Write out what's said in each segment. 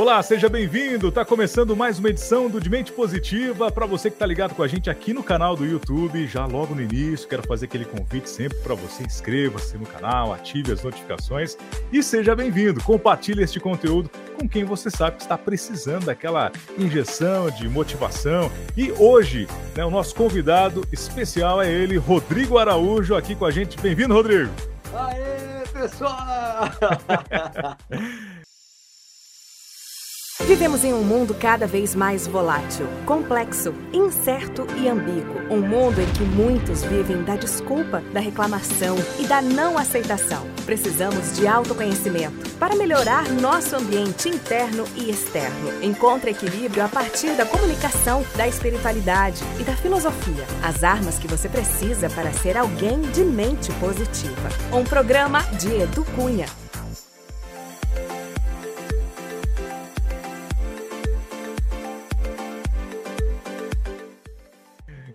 Olá, seja bem-vindo. Está começando mais uma edição do De Mente Positiva. Para você que está ligado com a gente aqui no canal do YouTube, já logo no início, quero fazer aquele convite sempre para você inscreva-se no canal, ative as notificações e seja bem-vindo. Compartilhe este conteúdo com quem você sabe que está precisando daquela injeção de motivação. E hoje, né, o nosso convidado especial é ele, Rodrigo Araújo, aqui com a gente. Bem-vindo, Rodrigo. Aê, pessoal! Vivemos em um mundo cada vez mais volátil, complexo, incerto e ambíguo. Um mundo em que muitos vivem da desculpa, da reclamação e da não aceitação. Precisamos de autoconhecimento para melhorar nosso ambiente interno e externo. Encontre equilíbrio a partir da comunicação, da espiritualidade e da filosofia. As armas que você precisa para ser alguém de mente positiva. Um programa de Edu Cunha.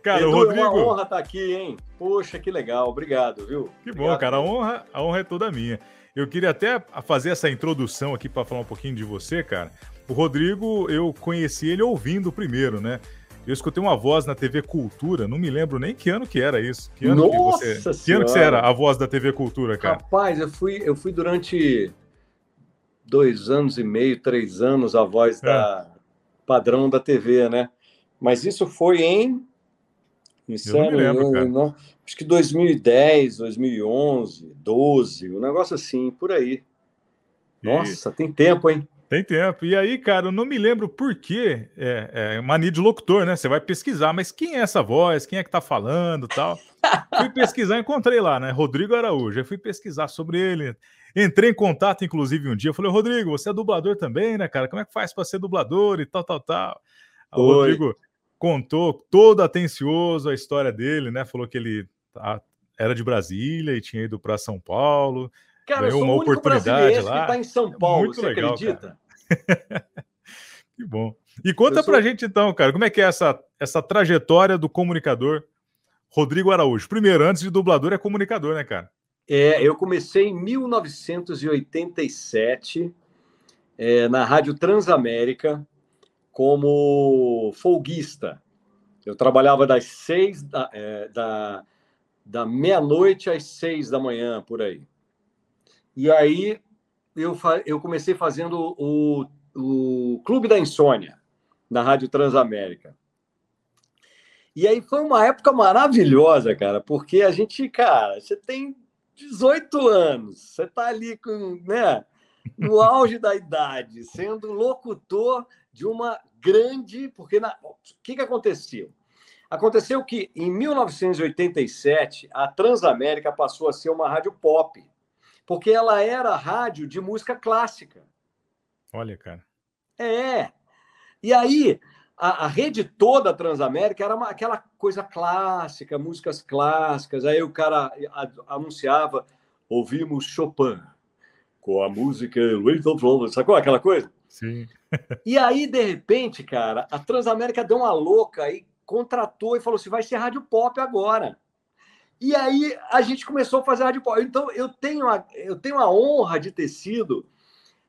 Cara, Edu, Rodrigo... é uma honra estar aqui, hein? Poxa, que legal. Obrigado, viu? Que Obrigado, bom, cara. A honra, a honra é toda minha. Eu queria até fazer essa introdução aqui para falar um pouquinho de você, cara. O Rodrigo, eu conheci ele ouvindo primeiro, né? Eu escutei uma voz na TV Cultura, não me lembro nem que ano que era isso. Que ano Nossa que você, que ano que você era a voz da TV Cultura, cara? Rapaz, eu fui, eu fui durante dois anos e meio, três anos a voz é. da padrão da TV, né? Mas isso foi em eu não me lembro, cara. Não, acho que 2010, 2011, 12, um negócio assim, por aí. Nossa, e... tem tempo, hein? Tem tempo. E aí, cara, eu não me lembro por quê. É, é mania de locutor, né? Você vai pesquisar, mas quem é essa voz? Quem é que tá falando tal? fui pesquisar, encontrei lá, né? Rodrigo Araújo. Aí fui pesquisar sobre ele. Entrei em contato, inclusive, um dia. Eu falei, Rodrigo, você é dublador também, né, cara? Como é que faz para ser dublador e tal, tal, tal? Rodrigo, contou todo atencioso a história dele, né? Falou que ele era de Brasília e tinha ido para São Paulo. Cara, ganhou uma oportunidade lá. que tá em São Paulo, Muito você legal, acredita? que bom. E conta sou... pra gente então, cara, como é que é essa, essa trajetória do comunicador Rodrigo Araújo? Primeiro, antes de dublador, é comunicador, né, cara? É, eu comecei em 1987 é, na Rádio Transamérica como folguista. Eu trabalhava das seis da, é, da, da meia-noite às seis da manhã, por aí. E aí eu, eu comecei fazendo o, o Clube da Insônia, na Rádio Transamérica. E aí foi uma época maravilhosa, cara, porque a gente, cara, você tem 18 anos, você está ali com, né, no auge da idade, sendo locutor de uma grande. Porque na... o que, que aconteceu? Aconteceu que em 1987 a Transamérica passou a ser uma rádio pop, porque ela era rádio de música clássica. Olha, cara. É. E aí a, a rede toda a Transamérica era uma, aquela coisa clássica, músicas clássicas. Aí o cara anunciava: ouvimos Chopin com a música Sacou aquela coisa? Sim. e aí, de repente, cara, a Transamérica deu uma louca e contratou e falou assim: vai ser rádio pop agora. E aí a gente começou a fazer rádio pop. Então eu tenho a, eu tenho a honra de ter sido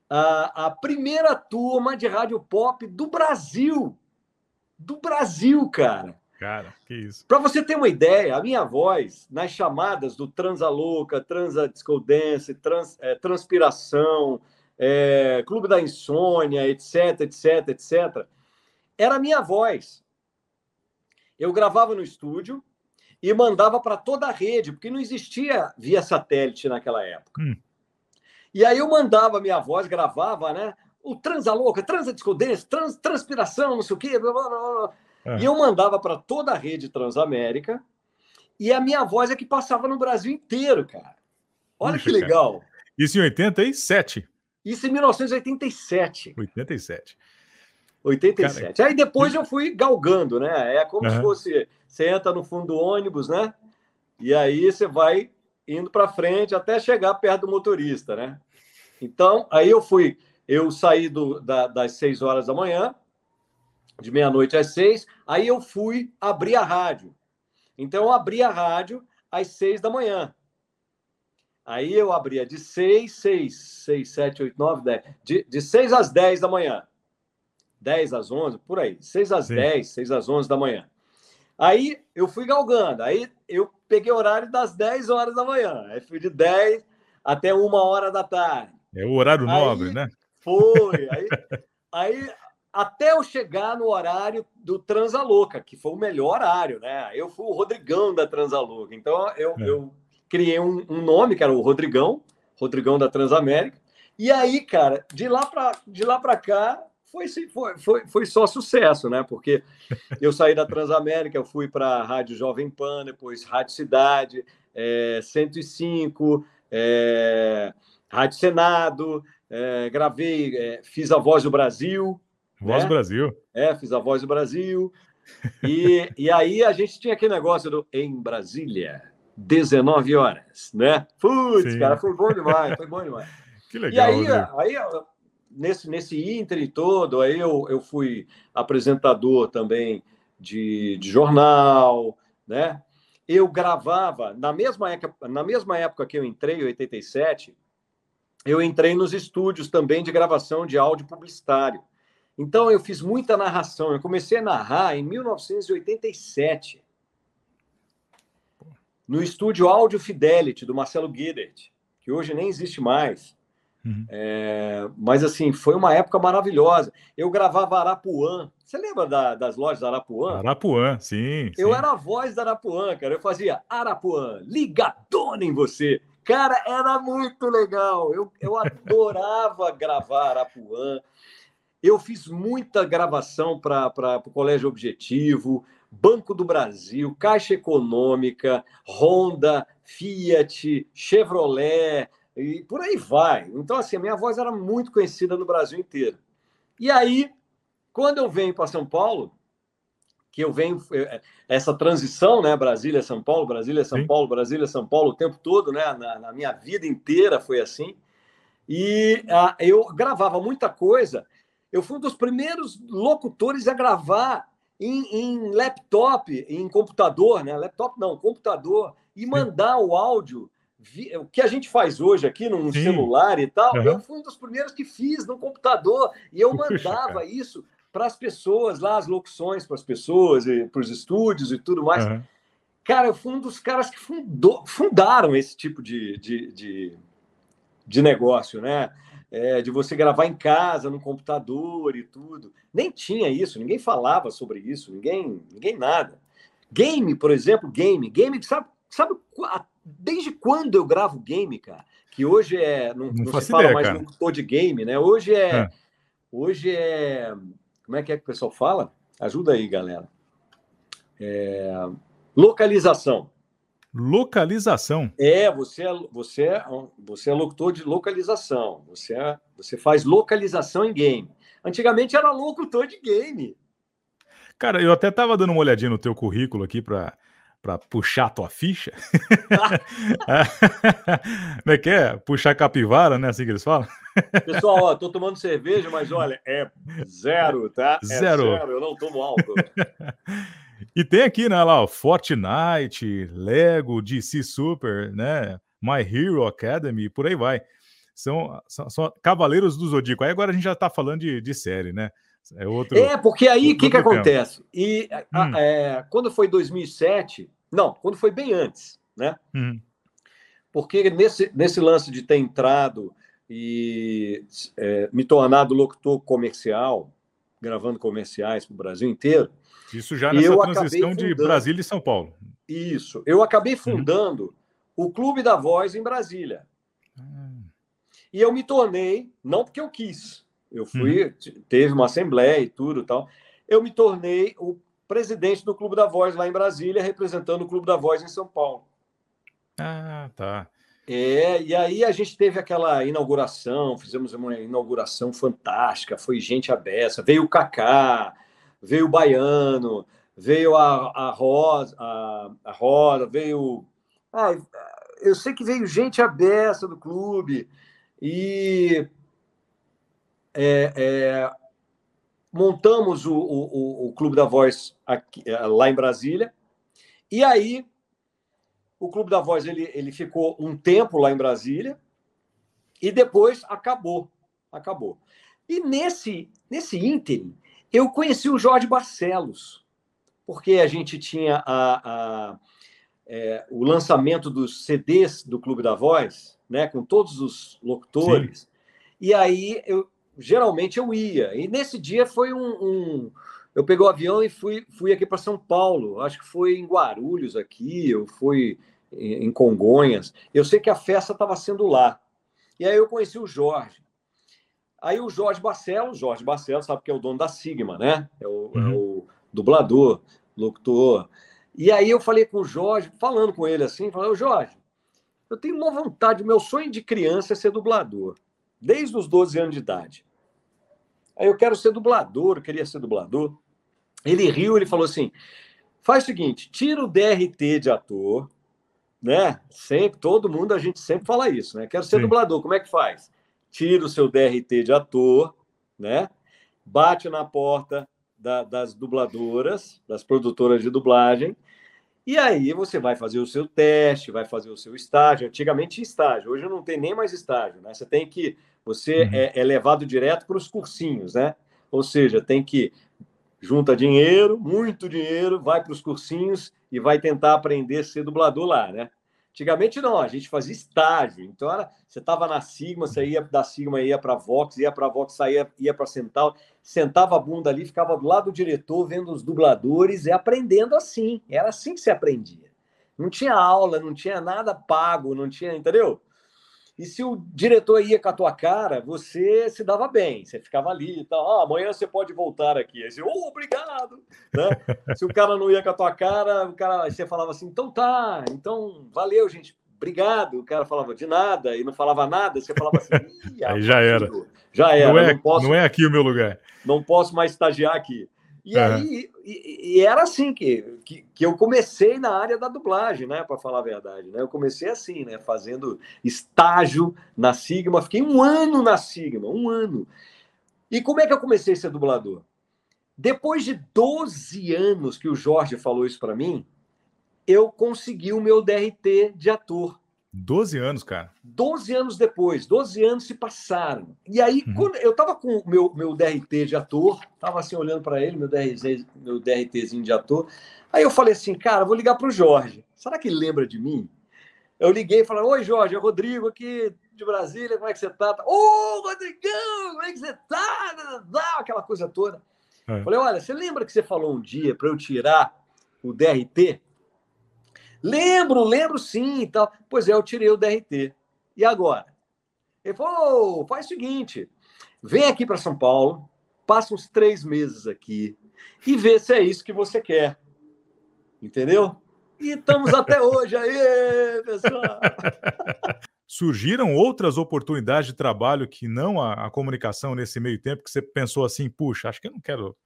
a, a primeira turma de rádio pop do Brasil. Do Brasil, cara. Cara, que isso. Para você ter uma ideia, a minha voz nas chamadas do Transa Louca, Transa Disco Dance, trans, é, Transpiração, é, Clube da Insônia, etc, etc, etc, era a minha voz. Eu gravava no estúdio e mandava para toda a rede, porque não existia via satélite naquela época. Hum. E aí eu mandava a minha voz, gravava, né? O transa louca, transa discodência, trans, transpiração, não sei o quê, blá, blá, blá. É. E eu mandava para toda a rede Transamérica e a minha voz é que passava no Brasil inteiro, cara. Olha Puxa, que legal. Cara. Isso em 87? Isso em 1987. 87. 87. Cara, Aí depois eu fui galgando, né? É como se fosse você entra no fundo do ônibus, né? E aí você vai indo para frente até chegar perto do motorista, né? Então, aí eu fui, eu saí do, da, das 6 horas da manhã, de meia-noite às seis, aí eu fui abrir a rádio. Então, eu abri a rádio às seis da manhã. Aí eu abria de 6, 6, 6, 7, 8, 9, 10. De, de 6 às 10 da manhã. 10 às 11, por aí. 6 às Sim. 10, 6 às 11 da manhã. Aí eu fui galgando. Aí eu peguei o horário das 10 horas da manhã. Aí fui de 10 até uma hora da tarde. É o horário aí, nobre, né? Foi. Aí, aí até eu chegar no horário do Transalouca, que foi o melhor horário, né? Eu fui o Rodrigão da Transalouca. Então eu, é. eu criei um, um, nome que era o Rodrigão, Rodrigão da Transamérica. E aí, cara, de lá para de lá para cá foi, foi, foi, foi só sucesso, né? Porque eu saí da Transamérica, eu fui para a Rádio Jovem Pan, depois Rádio Cidade, é, 105, é, Rádio Senado, é, gravei, é, fiz a Voz do Brasil. Voz né? do Brasil. É, fiz a Voz do Brasil. E, e aí a gente tinha aquele negócio do Em Brasília, 19 horas, né? Putz, Sim. cara, foi bom demais, foi bom demais. Que legal. E aí, aí nesse, nesse ínter todo, aí eu, eu fui apresentador também de, de jornal, né? Eu gravava, na mesma, época, na mesma época que eu entrei, em 87, eu entrei nos estúdios também de gravação de áudio publicitário. Então, eu fiz muita narração. Eu comecei a narrar em 1987 no estúdio Audio Fidelity, do Marcelo Guidert, que hoje nem existe mais. Uhum. É, mas, assim, foi uma época maravilhosa. Eu gravava Arapuã. Você lembra da, das lojas da Arapuã? Arapuã, sim. Eu sim. era a voz da Arapuã, cara. Eu fazia Arapuã, ligadona em você. Cara, era muito legal. Eu, eu adorava gravar Arapuã. Eu fiz muita gravação para o Colégio Objetivo. Banco do Brasil, Caixa Econômica, Honda, Fiat, Chevrolet e por aí vai. Então, assim, a minha voz era muito conhecida no Brasil inteiro. E aí, quando eu venho para São Paulo, que eu venho é, essa transição, né, Brasília São Paulo, Brasília São Sim. Paulo, Brasília São Paulo o tempo todo, né, na, na minha vida inteira foi assim. E a, eu gravava muita coisa. Eu fui um dos primeiros locutores a gravar em, em laptop, em computador, né? Laptop não, computador, e mandar o áudio. O que a gente faz hoje aqui num Sim. celular e tal, uhum. eu fui um dos primeiros que fiz no computador e eu mandava Puxa, isso para as pessoas lá, as locuções para as pessoas, para os estúdios e tudo mais. Uhum. Cara, eu fui um dos caras que fundou, fundaram esse tipo de, de, de, de negócio, né? É, de você gravar em casa, no computador e tudo. Nem tinha isso, ninguém falava sobre isso, ninguém, ninguém nada. Game, por exemplo, game. Game, sabe, sabe desde quando eu gravo game, cara? Que hoje é. Não, não, não se fala ideia, mais cara. locutor de game, né? Hoje é, é. Hoje é. Como é que é que o pessoal fala? Ajuda aí, galera. É, localização. Localização. É, você é, você é, você é locutor de localização. Você, é, você faz localização em game. Antigamente era locutor de game. Cara, eu até tava dando uma olhadinha no teu currículo aqui para para puxar a tua ficha. Como é que é? Puxar capivara, né? Assim que eles falam? Pessoal, ó, tô tomando cerveja, mas olha, é zero, tá? É zero. zero eu não tomo álcool. E tem aqui, né, lá, Fortnite, Lego, DC Super, né, My Hero Academy, por aí vai. São, são, são Cavaleiros do Zodíaco. Aí agora a gente já está falando de, de série, né? É, outro, é porque aí o que, que acontece? E hum. a, é, quando foi 2007, não, quando foi bem antes, né? Hum. Porque nesse, nesse lance de ter entrado e é, me tornado locutor comercial, gravando comerciais para o Brasil inteiro, isso já nessa transição de Brasília e São Paulo. Isso. Eu acabei uhum. fundando uhum. o Clube da Voz em Brasília. Uhum. E eu me tornei, não porque eu quis, eu fui, uhum. teve uma assembleia e tudo tal. Eu me tornei o presidente do Clube da Voz lá em Brasília, representando o Clube da Voz em São Paulo. Ah, tá. É, e aí a gente teve aquela inauguração, fizemos uma inauguração fantástica, foi gente abessa, veio o Kaká, veio o Baiano, veio a, a Rosa, a, a Rosa, veio. Ah, eu sei que veio gente abessa do clube e é, é, montamos o, o, o, Clube da Voz aqui, lá em Brasília. E aí o Clube da Voz ele, ele ficou um tempo lá em Brasília e depois acabou. Acabou. E nesse, nesse ínterim, eu conheci o Jorge Barcelos, porque a gente tinha a, a é, o lançamento dos CDs do Clube da Voz, né, com todos os locutores. Sim. E aí, eu, geralmente eu ia. E nesse dia foi um, um eu peguei o avião e fui, fui aqui para São Paulo. Acho que foi em Guarulhos aqui, eu fui em Congonhas. Eu sei que a festa estava sendo lá. E aí eu conheci o Jorge. Aí o Jorge Barcelos, Jorge Barcelos, sabe que é o dono da Sigma, né? É o, é uhum. é o dublador, locutor. E aí eu falei com o Jorge, falando com ele assim, falei, Jorge, eu tenho uma vontade, meu sonho de criança é ser dublador, desde os 12 anos de idade. Aí eu quero ser dublador, eu queria ser dublador. Ele riu, ele falou assim: faz o seguinte, tira o DRT de ator, né? Sempre, todo mundo, a gente sempre fala isso, né? Quero ser Sim. dublador, como é que faz? Tira o seu DRT de ator, né? Bate na porta da, das dubladoras, das produtoras de dublagem, e aí você vai fazer o seu teste, vai fazer o seu estágio. Antigamente tinha estágio, hoje não tem nem mais estágio, né? Você tem que. Você uhum. é, é levado direto para os cursinhos, né? Ou seja, tem que junta dinheiro, muito dinheiro, vai para os cursinhos e vai tentar aprender a ser dublador lá, né? Antigamente não, a gente fazia estágio. Então era, você estava na Sigma, você ia da Sigma, ia para a Vox, ia para a Vox, saía, ia para a Central, sentava a bunda ali, ficava do lado do diretor, vendo os dubladores e aprendendo assim. Era assim que se aprendia. Não tinha aula, não tinha nada pago, não tinha, entendeu? E se o diretor ia com a tua cara, você se dava bem, você ficava ali e tal. Ah, amanhã você pode voltar aqui. Aí você, oh, obrigado. Né? se o cara não ia com a tua cara, o cara, você falava assim, então tá, então valeu, gente, obrigado. O cara falava de nada e não falava nada, você falava assim, aí já era. Já era. Não é, não, posso, não é aqui o meu lugar. Não posso mais estagiar aqui. E uhum. aí, e, e, era assim que, que, que, eu comecei na área da dublagem, né? Para falar a verdade, né? Eu comecei assim, né? Fazendo estágio na Sigma, fiquei um ano na Sigma, um ano. E como é que eu comecei a ser dublador? Depois de 12 anos que o Jorge falou isso para mim, eu consegui o meu DRT de ator. 12 anos, cara. 12 anos depois, 12 anos se passaram. E aí, uhum. quando eu tava com o meu, meu DRT de ator, tava assim olhando para ele, meu, DRT, meu DRTzinho de ator. Aí eu falei assim, cara, vou ligar pro Jorge. Será que ele lembra de mim? Eu liguei e falei: Oi, Jorge, é o Rodrigo aqui de Brasília, como é que você tá? Ô, oh, Rodrigão, como é que você tá? Aquela coisa toda. É. Falei: Olha, você lembra que você falou um dia para eu tirar o DRT? Lembro, lembro sim e tal. Pois é, eu tirei o DRT. E agora? Ele falou: oh, faz o seguinte, vem aqui para São Paulo, passa uns três meses aqui e vê se é isso que você quer. Entendeu? E estamos até hoje aí, pessoal. Surgiram outras oportunidades de trabalho que não a, a, comunicação nesse meio tempo, que você pensou assim, puxa, acho que eu não quero.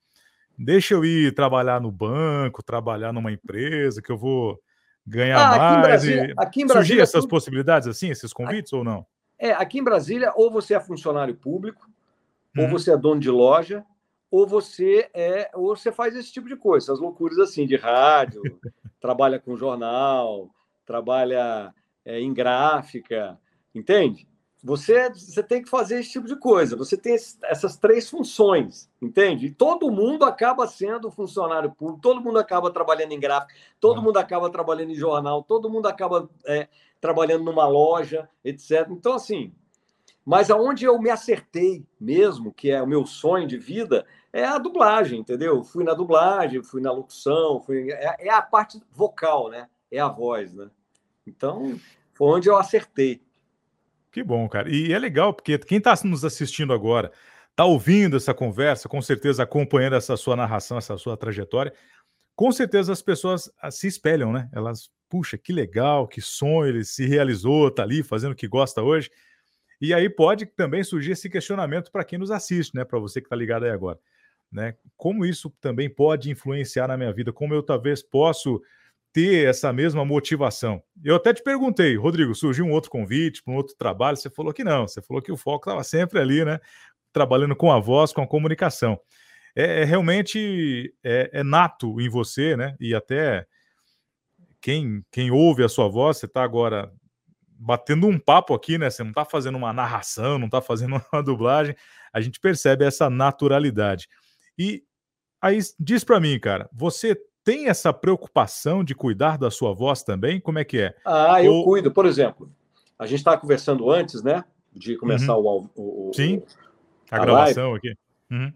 Deixa eu ir trabalhar no banco, trabalhar numa empresa, que eu vou ganhar ah, mais. Aqui em Brasília, aqui em Brasília surgir essas possibilidades assim, esses convites aqui, ou não? É, aqui em Brasília, ou você é funcionário público, hum. ou uhum. você é dono de loja, ou você é, ou você faz esse tipo de coisa, essas loucuras assim de rádio, trabalha com jornal, trabalha é, em gráfica, entende? Você, você tem que fazer esse tipo de coisa. Você tem essas três funções, entende? E todo mundo acaba sendo funcionário público, todo mundo acaba trabalhando em gráfico, todo mundo acaba trabalhando em jornal, todo mundo acaba é, trabalhando numa loja, etc. Então, assim, mas aonde eu me acertei mesmo, que é o meu sonho de vida, é a dublagem, entendeu? Fui na dublagem, fui na locução, fui... é, é a parte vocal, né? É a voz, né? Então, foi onde eu acertei. Que bom, cara. E é legal, porque quem está nos assistindo agora, está ouvindo essa conversa, com certeza acompanhando essa sua narração, essa sua trajetória, com certeza as pessoas ah, se espelham, né? Elas, puxa, que legal, que sonho, ele se realizou, tá ali fazendo o que gosta hoje. E aí pode também surgir esse questionamento para quem nos assiste, né? Para você que está ligado aí agora. Né? Como isso também pode influenciar na minha vida? Como eu talvez posso ter essa mesma motivação. Eu até te perguntei, Rodrigo, surgiu um outro convite para um outro trabalho? Você falou que não, você falou que o foco estava sempre ali, né? Trabalhando com a voz, com a comunicação. É, é realmente é, é, nato em você, né? E até quem, quem ouve a sua voz, você está agora batendo um papo aqui, né? Você não está fazendo uma narração, não está fazendo uma dublagem. A gente percebe essa naturalidade. E aí diz para mim, cara, você tem essa preocupação de cuidar da sua voz também? Como é que é? Ah, eu Ou... cuido. Por exemplo, a gente estava conversando antes, né? De começar uhum. o, o, Sim, a, a gravação live, aqui. Uhum.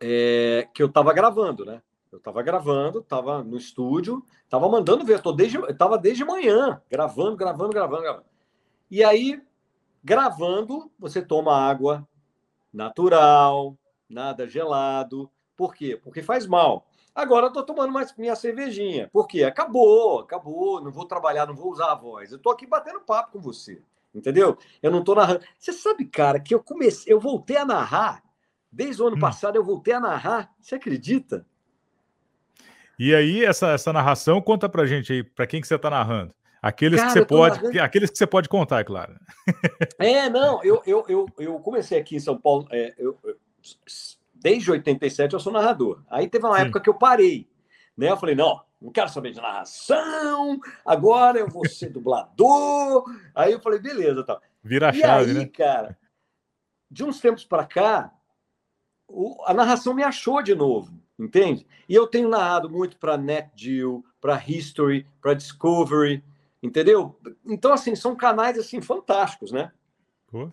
É, que eu estava gravando, né? Eu estava gravando, estava no estúdio, estava mandando ver, tô desde, estava desde manhã, gravando, gravando, gravando, gravando. E aí, gravando, você toma água natural, nada gelado. Por quê? Porque faz mal. Agora eu tô tomando mais minha cervejinha. Por quê? Acabou, acabou, não vou trabalhar, não vou usar a voz. Eu tô aqui batendo papo com você. Entendeu? Eu não tô narrando. Você sabe, cara, que eu comecei, eu voltei a narrar. Desde o ano hum. passado eu voltei a narrar. Você acredita? E aí, essa, essa narração, conta pra gente aí, pra quem que você tá narrando. Aqueles Cara, que você pode, narrando... aqueles que você pode contar, é claro. É, não, eu, eu, eu, eu comecei aqui em São Paulo, é, eu, eu, desde 87 eu sou narrador. Aí teve uma Sim. época que eu parei, né? Eu falei, não, não quero saber de narração, agora eu vou ser dublador. Aí eu falei, beleza, tá. Vira a chave, aí, né? cara, de uns tempos para cá, o, a narração me achou de novo entende? E eu tenho narrado muito para NetGeo, para History, para Discovery, entendeu? Então, assim, são canais assim fantásticos, né?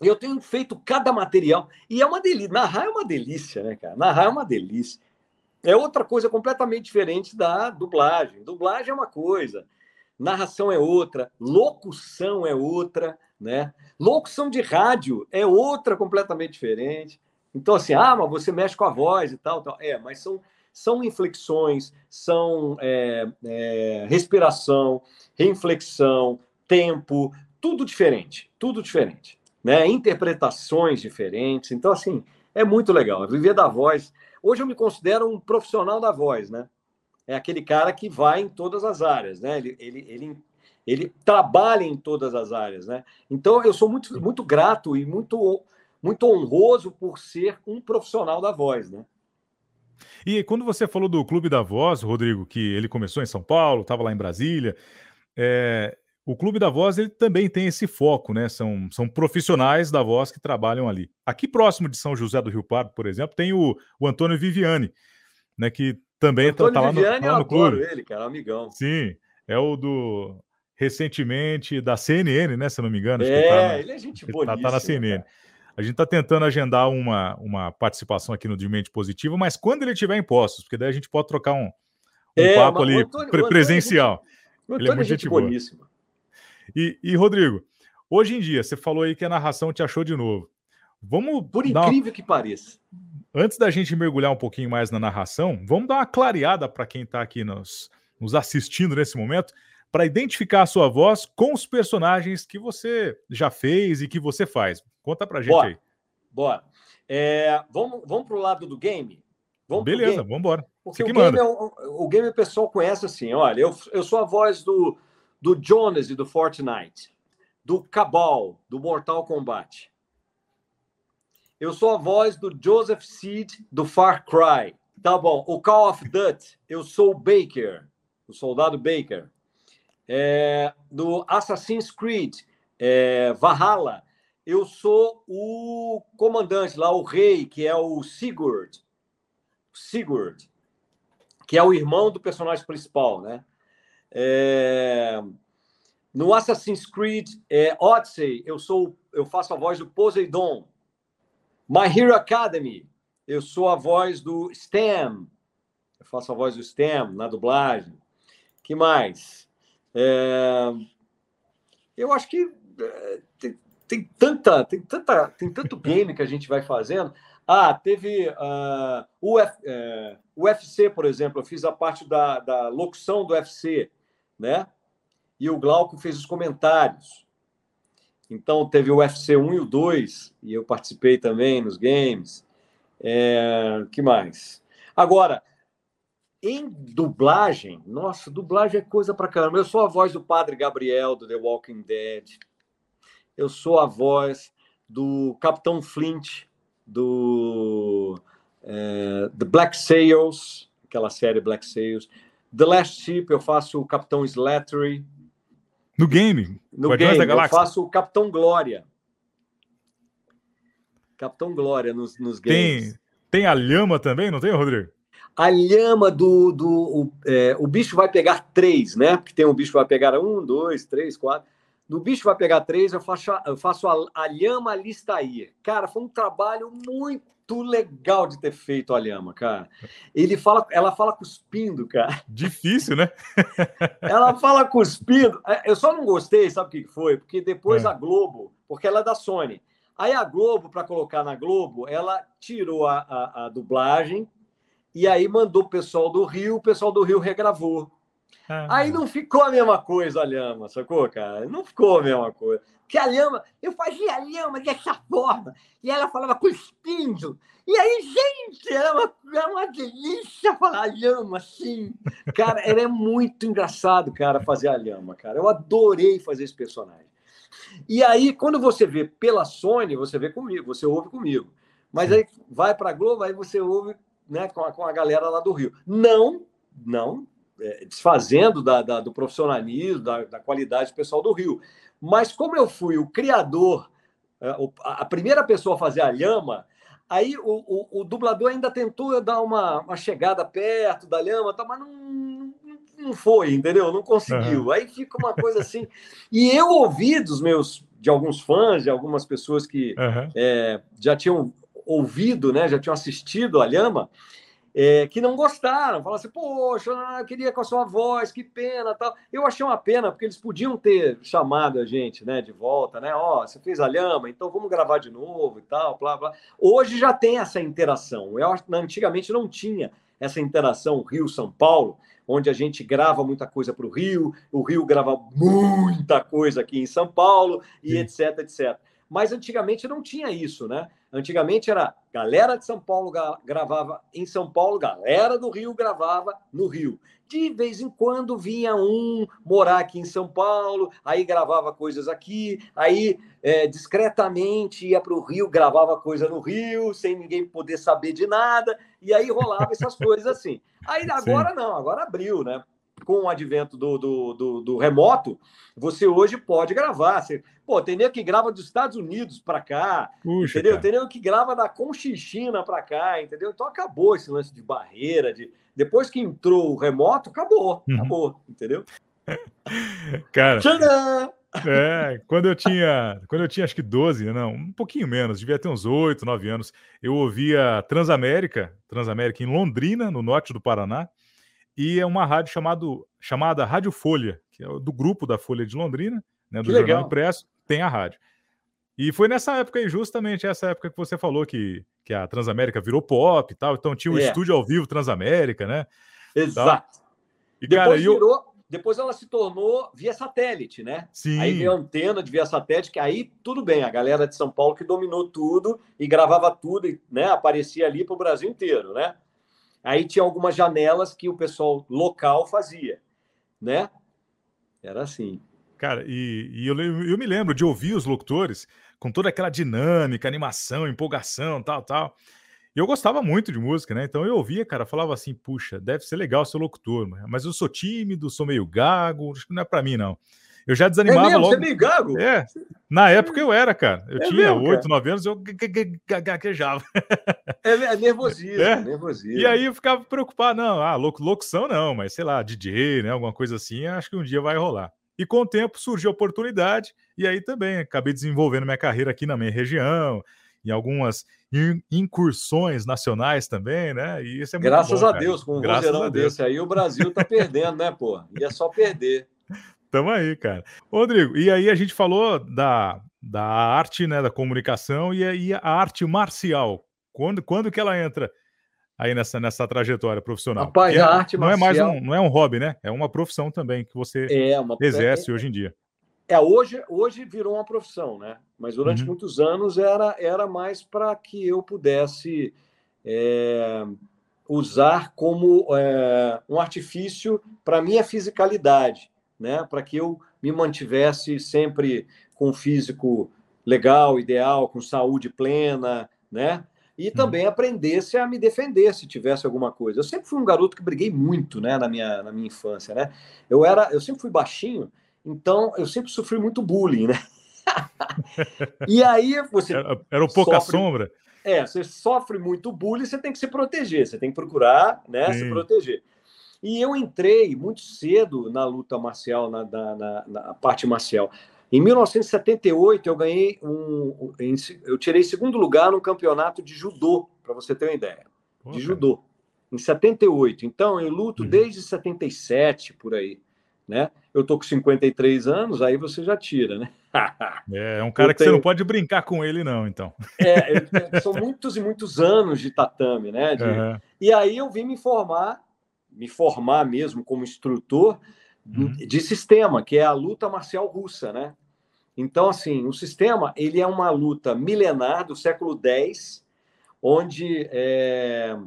E eu tenho feito cada material. E é uma delícia. Narrar é uma delícia, né, cara? Narrar é uma delícia. É outra coisa completamente diferente da dublagem. Dublagem é uma coisa, narração é outra, locução é outra, né? Locução de rádio é outra completamente diferente. Então, assim, ah, mas você mexe com a voz e tal, tal. É, mas são são inflexões, são é, é, respiração, reinflexão, tempo, tudo diferente, tudo diferente, né? Interpretações diferentes. Então, assim, é muito legal. Viver da voz. Hoje eu me considero um profissional da voz, né? É aquele cara que vai em todas as áreas, né? Ele, ele, ele, ele trabalha em todas as áreas, né? Então, eu sou muito, muito grato e muito, muito honroso por ser um profissional da voz, né? E quando você falou do Clube da Voz, Rodrigo, que ele começou em São Paulo, estava lá em Brasília, é, o Clube da Voz ele também tem esse foco, né? São, são profissionais da voz que trabalham ali. Aqui próximo de São José do Rio Pardo, por exemplo, tem o, o Antônio Viviani, né? Que também está tá lá no, tá lá no clube. ele, cara, amigão. Sim, é o do recentemente da CNN, né? Se eu não me engano. É, tá ele é gente boa. Tá, tá na CNN. Cara. A gente está tentando agendar uma, uma participação aqui no Dimente Positivo, mas quando ele tiver impostos, porque daí a gente pode trocar um, um é, papo ali Antônio, pre presencial. Antônio, ele é muito gente, gente boníssima. E, e, Rodrigo, hoje em dia, você falou aí que a narração te achou de novo. Vamos. Por incrível uma... que pareça. Antes da gente mergulhar um pouquinho mais na narração, vamos dar uma clareada para quem está aqui nos, nos assistindo nesse momento para identificar a sua voz com os personagens que você já fez e que você faz. Conta pra gente Bora. aí. Bora. É, vamos vamos para o lado do game? Vamos Beleza, vamos embora. Porque o game, é, o, o game o pessoal conhece assim: olha, eu, eu sou a voz do, do Jonas e do Fortnite, do Cabal, do Mortal Kombat. Eu sou a voz do Joseph Seed, do Far Cry. Tá bom. O Call of Duty, eu sou o Baker, o soldado Baker é, do Assassin's Creed, é, Valhalla, eu sou o comandante lá, o rei, que é o Sigurd. Sigurd, que é o irmão do personagem principal, né? É... No Assassin's Creed é, Odyssey, eu sou, eu faço a voz do Poseidon. My Hero Academy, eu sou a voz do Stem. Eu faço a voz do Stem na dublagem. Que mais? É... Eu acho que é, tem, tem, tanta, tem tanta, tem tanto game que a gente vai fazendo. Ah, teve uh, o Uf, uh, UFC, por exemplo. Eu fiz a parte da, da locução do UFC, né? E o Glauco fez os comentários. Então, teve o UFC 1 e o 2, e eu participei também nos games. É, que mais? Agora, em dublagem, nossa, dublagem é coisa pra caramba. Eu sou a voz do Padre Gabriel do The Walking Dead. Eu sou a voz do Capitão Flint do é, The Black Sails, aquela série Black Sails. The Last Ship, eu faço o Capitão Slattery. No game? No game, eu faço o Capitão Glória. Capitão Glória nos, nos games. Tem, tem a Lhama também, não tem, Rodrigo? A lhama do. do o, é, o bicho vai pegar três, né? Porque tem um bicho que vai pegar um, dois, três, quatro. No bicho vai pegar três, eu faço, eu faço a, a lhama listair. Cara, foi um trabalho muito legal de ter feito a lhama, cara. Ele fala, ela fala cuspindo, cara. Difícil, né? ela fala cuspindo. É, eu só não gostei, sabe o que foi? Porque depois é. a Globo, porque ela é da Sony. Aí a Globo, para colocar na Globo, ela tirou a, a, a dublagem e aí mandou o pessoal do Rio, o pessoal do Rio regravou. Ah. Aí não ficou a mesma coisa a lhama, sacou, cara? Não ficou a mesma coisa. Porque a lhama, eu fazia a lhama dessa forma, e ela falava cuspindo. E aí, gente, era uma, era uma delícia falar lhama assim. Cara, era muito engraçado, cara, fazer a lhama, cara. Eu adorei fazer esse personagem. E aí, quando você vê pela Sony, você vê comigo, você ouve comigo. Mas aí vai para a Globo, aí você ouve né, com, a, com a galera lá do Rio. Não, não é, desfazendo da, da, do profissionalismo, da, da qualidade pessoal do Rio. Mas como eu fui o criador, é, a primeira pessoa a fazer a lhama, aí o, o, o dublador ainda tentou dar uma, uma, chegada perto da lhama, tá, mas não, não foi, entendeu? Não conseguiu. Uhum. Aí fica uma coisa assim. E eu ouvi dos meus, de alguns fãs, de algumas pessoas que uhum. é, já tinham ouvido, né, já tinham assistido a lhama, é, que não gostaram, falaram assim, poxa, eu queria com a sua voz, que pena, tal. Eu achei uma pena, porque eles podiam ter chamado a gente, né, de volta, né, ó, oh, você fez a lhama, então vamos gravar de novo e tal, blá, blá. Hoje já tem essa interação, eu antigamente não tinha essa interação Rio-São Paulo, onde a gente grava muita coisa para o Rio, o Rio grava muita coisa aqui em São Paulo, e Sim. etc, etc. Mas antigamente não tinha isso, né? Antigamente era galera de São Paulo gravava em São Paulo, galera do Rio gravava no Rio. De vez em quando vinha um morar aqui em São Paulo, aí gravava coisas aqui, aí é, discretamente ia para o Rio, gravava coisa no Rio, sem ninguém poder saber de nada, e aí rolava essas coisas assim. Aí agora Sim. não, agora abriu, né? Com o advento do, do, do, do, remoto, você hoje pode gravar. Você, pô, tem nego que grava dos Estados Unidos para cá, Puxa, entendeu? Cara. Tem nego que grava da Conchichina para cá, entendeu? Então acabou esse lance de barreira, de depois que entrou o remoto, acabou, uhum. acabou, entendeu? Cara, Tcharam! É, quando eu tinha, quando eu tinha acho que 12, não, um pouquinho menos, devia ter uns 8, 9 anos, eu ouvia Transamérica, Transamérica em Londrina, no norte do Paraná, e é uma rádio chamado, chamada Rádio Folha, que é do grupo da Folha de Londrina, né, do que Jornal legal. Impresso, tem a rádio. E foi nessa época aí, justamente essa época que você falou que, que a Transamérica virou pop e tal, então tinha o um é. estúdio ao vivo Transamérica, né? Exato. E, depois cara, virou, eu... depois ela se tornou via satélite, né? Sim. Aí veio a antena de via satélite, que aí tudo bem, a galera de São Paulo que dominou tudo e gravava tudo, né? Aparecia ali para o Brasil inteiro, né? Aí tinha algumas janelas que o pessoal local fazia, né? Era assim. Cara, e, e eu, eu, me lembro de ouvir os locutores com toda aquela dinâmica, animação, empolgação, tal, tal. Eu gostava muito de música, né? Então eu ouvia, cara, falava assim, puxa, deve ser legal ser locutor, mas eu sou tímido, sou meio gago, acho que não é para mim, não. Eu já desanimava é mesmo? logo. Você é meio gago? É. Na época eu era, cara. Eu é tinha oito, nove anos, eu gaguejava. É, é nervosismo, é. nervosismo. E aí eu ficava preocupado, não, ah, locução não, mas sei lá, DJ, né, alguma coisa assim, acho que um dia vai rolar. E com o tempo surgiu a oportunidade, e aí também acabei desenvolvendo minha carreira aqui na minha região, em algumas incursões nacionais também, né? E isso é muito Graças bom, a Deus, com um Graças vozeirão desse aí, o Brasil tá perdendo, né, pô? E é só perder. Tamo aí, cara. Rodrigo, e aí a gente falou da, da arte, né, da comunicação e aí a arte marcial. Quando, quando que ela entra aí nessa, nessa trajetória profissional? Rapaz, a arte não marcial... é mais um, não é um hobby, né? É uma profissão também que você é uma... exerce é, hoje em dia. É, hoje, hoje virou uma profissão, né? Mas durante uhum. muitos anos era, era mais para que eu pudesse é, usar como é, um artifício para minha fisicalidade né, para que eu me mantivesse sempre com um físico legal, ideal, com saúde plena, né? e uhum. também aprendesse a me defender se tivesse alguma coisa. Eu sempre fui um garoto que briguei muito, né, na minha, na minha infância, né? Eu era, eu sempre fui baixinho, então eu sempre sofri muito bullying, né? e aí você era, era um pouca sofre, sombra. É, você sofre muito bullying, você tem que se proteger, você tem que procurar, né, Sim. se proteger. E eu entrei muito cedo na luta marcial, na, na, na, na parte marcial. Em 1978, eu ganhei um. Eu tirei segundo lugar no campeonato de judô, para você ter uma ideia. Pô, de judô. Em 78. Então, eu luto uhum. desde 77, por aí. Né? Eu tô com 53 anos, aí você já tira, né? é, é um cara eu que tenho... você não pode brincar com ele, não, então. É, são muitos e muitos anos de tatame, né? De... Uhum. E aí eu vim me formar, me formar mesmo como instrutor uhum. de sistema, que é a luta marcial russa, né? Então, assim, o sistema ele é uma luta milenar do século X, onde é,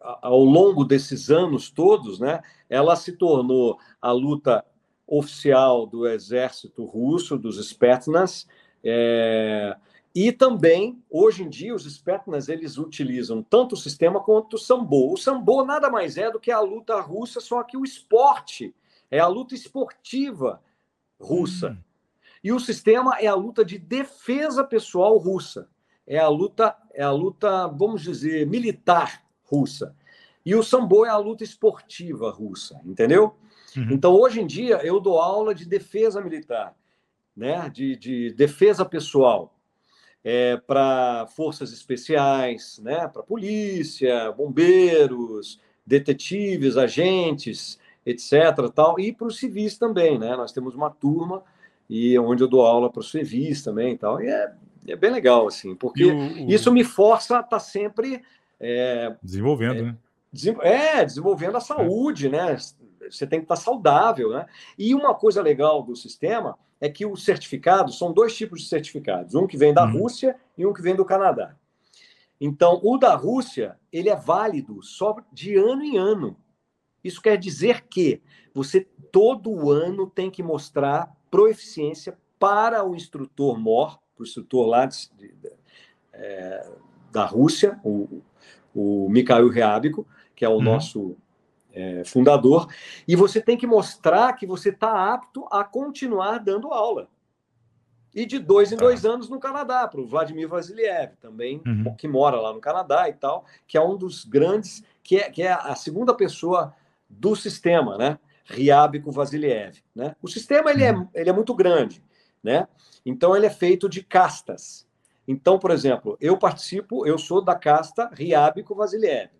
ao longo desses anos todos, né, ela se tornou a luta oficial do exército russo, dos Spetsnaz, é, e também, hoje em dia, os Spetsnaz, eles utilizam tanto o sistema quanto o sambo. O sambo nada mais é do que a luta russa, só que o esporte é a luta esportiva russa. Hum. E o sistema é a luta de defesa pessoal russa. É a luta, é a luta, vamos dizer, militar russa. E o sambo é a luta esportiva russa, entendeu? Uhum. Então, hoje em dia, eu dou aula de defesa militar, né? de, de defesa pessoal, é, para forças especiais, né? para polícia, bombeiros, detetives, agentes, etc. Tal, e para os civis também. Né? Nós temos uma turma e onde eu dou aula para os civis também. Tal, e é, é bem legal, assim, porque o, o... isso me força a estar tá sempre. É, desenvolvendo, é, né? É, desenvolvendo a saúde, né? Você tem que estar saudável, né? E uma coisa legal do sistema é que os certificados são dois tipos de certificados, um que vem da uhum. Rússia e um que vem do Canadá. Então, o da Rússia, ele é válido só de ano em ano. Isso quer dizer que você todo ano tem que mostrar proeficiência para o instrutor MOR, para o instrutor lá de, de, é, da Rússia, o, o Mikhail Reábico, que é o uhum. nosso é, fundador, e você tem que mostrar que você está apto a continuar dando aula. E de dois em tá. dois anos no Canadá, para o Vladimir Vasiliev, também, uhum. que mora lá no Canadá e tal, que é um dos grandes, que é, que é a segunda pessoa do sistema, né? Riábico Vasiliev. Né? O sistema ele é, uhum. ele é muito grande, né? Então ele é feito de castas. Então, por exemplo, eu participo, eu sou da casta Riábico Vasiliev.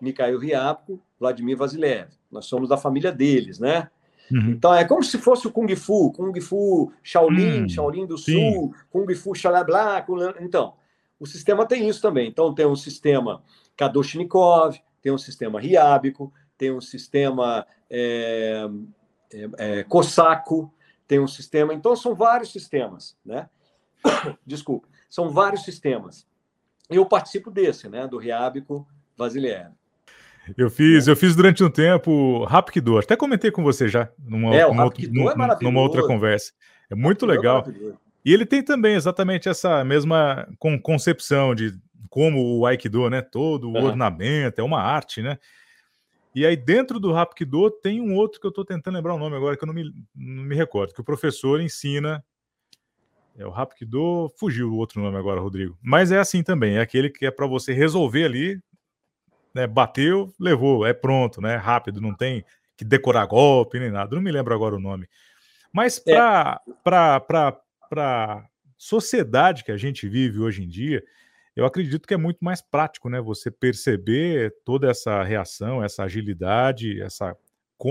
Mikhail Riabko, Vladimir Vasiliev. Nós somos da família deles, né? Uhum. Então é como se fosse o Kung Fu, Kung Fu Shaolin, hum, Shaolin do sim. Sul, Kung Fu Xalablá. Então, o sistema tem isso também. Então tem um sistema Kadoshnikov, tem um sistema Riábico, tem um sistema é, é, é, Cosaco, tem um sistema. Então são vários sistemas, né? Desculpa, são vários sistemas. Eu participo desse, né? Do Riábico Vasiliev. Eu fiz, é. eu fiz durante um tempo Rapkido, até comentei com você já numa, é, numa, é numa outra conversa. É muito legal. É e ele tem também exatamente essa mesma concepção de como o Aikido, né? Todo o uhum. ornamento, é uma arte, né? E aí, dentro do Rapkido, tem um outro que eu estou tentando lembrar o nome agora, que eu não me, não me recordo, que o professor ensina. É o Rapkido, fugiu o outro nome agora, Rodrigo. Mas é assim também, é aquele que é para você resolver ali né, bateu, levou, é pronto, né? Rápido, não tem que decorar golpe nem nada. Não me lembro agora o nome. Mas para é. a sociedade que a gente vive hoje em dia, eu acredito que é muito mais prático, né? Você perceber toda essa reação, essa agilidade, essa,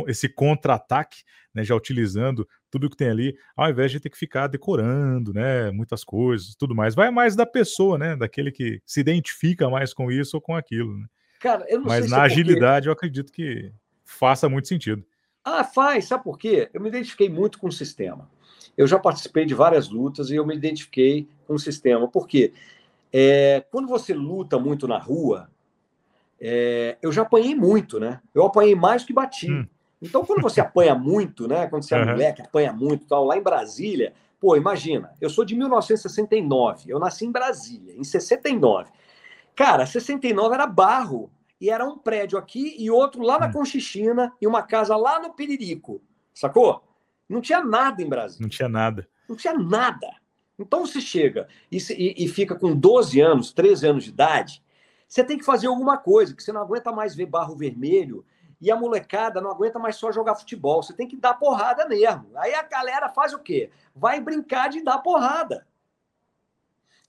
esse contra-ataque, né? Já utilizando tudo que tem ali, ao invés de ter que ficar decorando, né? Muitas coisas, tudo mais. Vai mais da pessoa, né? Daquele que se identifica mais com isso ou com aquilo. Né? Cara, eu não Mas sei na é agilidade eu acredito que faça muito sentido. Ah, faz, sabe por quê? Eu me identifiquei muito com o sistema. Eu já participei de várias lutas e eu me identifiquei com o sistema. Por quê? É, quando você luta muito na rua, é, eu já apanhei muito, né? Eu apanhei mais que bati. Hum. Então, quando você apanha muito, né? Quando você é uhum. mulher que apanha muito tal, lá em Brasília, Pô, imagina, eu sou de 1969, eu nasci em Brasília, em 69. Cara, 69 era barro, e era um prédio aqui e outro lá na hum. Conchichina e uma casa lá no Piririco, sacou? Não tinha nada em Brasília. Não tinha nada. Não tinha nada. Então você chega e, e, e, fica com 12 anos, 13 anos de idade, você tem que fazer alguma coisa, que você não aguenta mais ver barro vermelho e a molecada não aguenta mais só jogar futebol. Você tem que dar porrada mesmo. Aí a galera faz o quê? Vai brincar de dar porrada.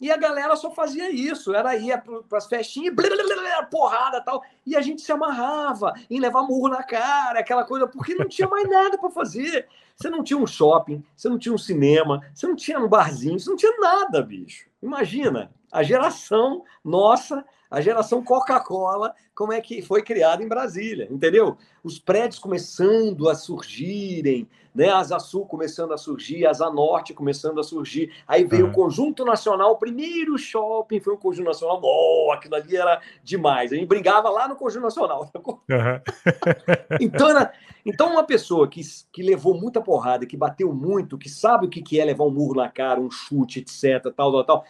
E a galera só fazia isso, era ia para as festinhas, blá, blá, blá, porrada tal, e a gente se amarrava em levar murro na cara, aquela coisa, porque não tinha mais nada para fazer. Você não tinha um shopping, você não tinha um cinema, você não tinha um barzinho, você não tinha nada, bicho. Imagina, a geração nossa a geração Coca-Cola, como é que foi criada em Brasília, entendeu? Os prédios começando a surgirem, né? A Asa Sul começando a surgir, a Asa Norte começando a surgir. Aí veio uhum. o Conjunto Nacional, o primeiro shopping foi o Conjunto Nacional. Oh, aquilo ali era demais. A gente brigava lá no Conjunto Nacional. Uhum. então, era, então, uma pessoa que, que levou muita porrada, que bateu muito, que sabe o que é levar um murro na cara, um chute, etc, tal, tal, tal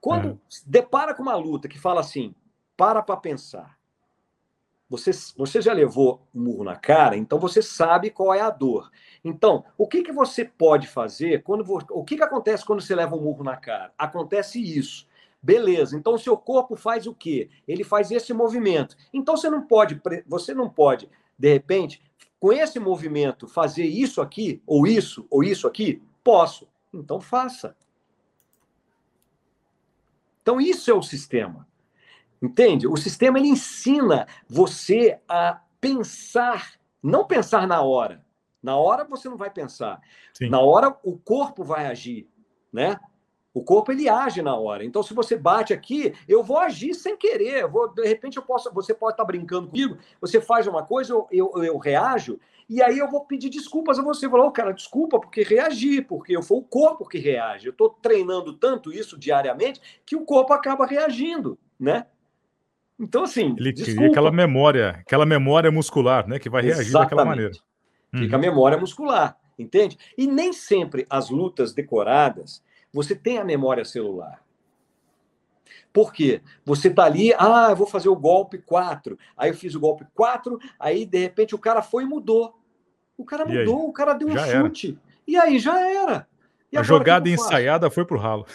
quando é. depara com uma luta que fala assim, para para pensar. Você, você já levou um murro na cara, então você sabe qual é a dor. Então, o que, que você pode fazer quando o que, que acontece quando você leva um murro na cara? Acontece isso. Beleza. Então o seu corpo faz o quê? Ele faz esse movimento. Então você não pode, você não pode, de repente, com esse movimento fazer isso aqui ou isso ou isso aqui? Posso. Então faça. Então, isso é o sistema. Entende? O sistema ele ensina você a pensar, não pensar na hora. Na hora você não vai pensar. Sim. Na hora o corpo vai agir, né? O corpo ele age na hora. Então, se você bate aqui, eu vou agir sem querer. Eu vou, de repente, eu posso, você pode estar brincando comigo, você faz uma coisa, eu, eu, eu reajo, e aí eu vou pedir desculpas a você. Falar, oh, cara, desculpa porque reagi, porque eu foi o corpo que reage. Eu estou treinando tanto isso diariamente que o corpo acaba reagindo, né? Então, assim. Ele cria aquela memória, aquela memória muscular, né? Que vai reagir Exatamente. daquela maneira. Fica uhum. a memória muscular, entende? E nem sempre as lutas decoradas você tem a memória celular. Por quê? Você tá ali, ah, eu vou fazer o golpe 4. Aí eu fiz o golpe 4, aí de repente o cara foi e mudou. O cara mudou, o cara deu um já chute. Era. E aí já era. E a jogada ensaiada foi pro ralo.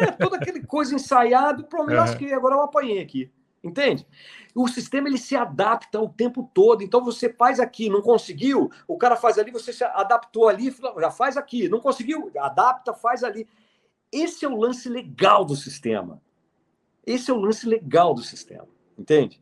É, toda aquele coisa ensaiada, problema é. que agora eu apanhei aqui. Entende? O sistema ele se adapta o tempo todo. Então você faz aqui, não conseguiu, o cara faz ali, você se adaptou ali, já faz aqui, não conseguiu, adapta, faz ali. Esse é o lance legal do sistema. Esse é o lance legal do sistema, entende?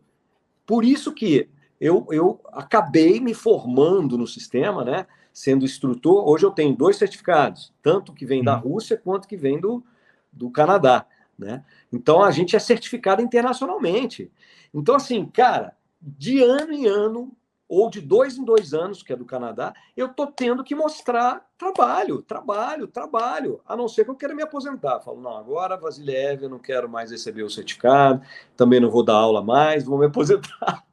Por isso que eu, eu acabei me formando no sistema, né? Sendo instrutor, hoje eu tenho dois certificados, tanto que vem da uhum. Rússia quanto que vem do, do Canadá, né? Então a gente é certificado internacionalmente. Então, assim, cara, de ano em ano, ou de dois em dois anos, que é do Canadá, eu tô tendo que mostrar trabalho, trabalho, trabalho, a não ser que eu queira me aposentar. Eu falo, não, agora, Vasiliev, eu não quero mais receber o certificado, também não vou dar aula mais, vou me aposentar.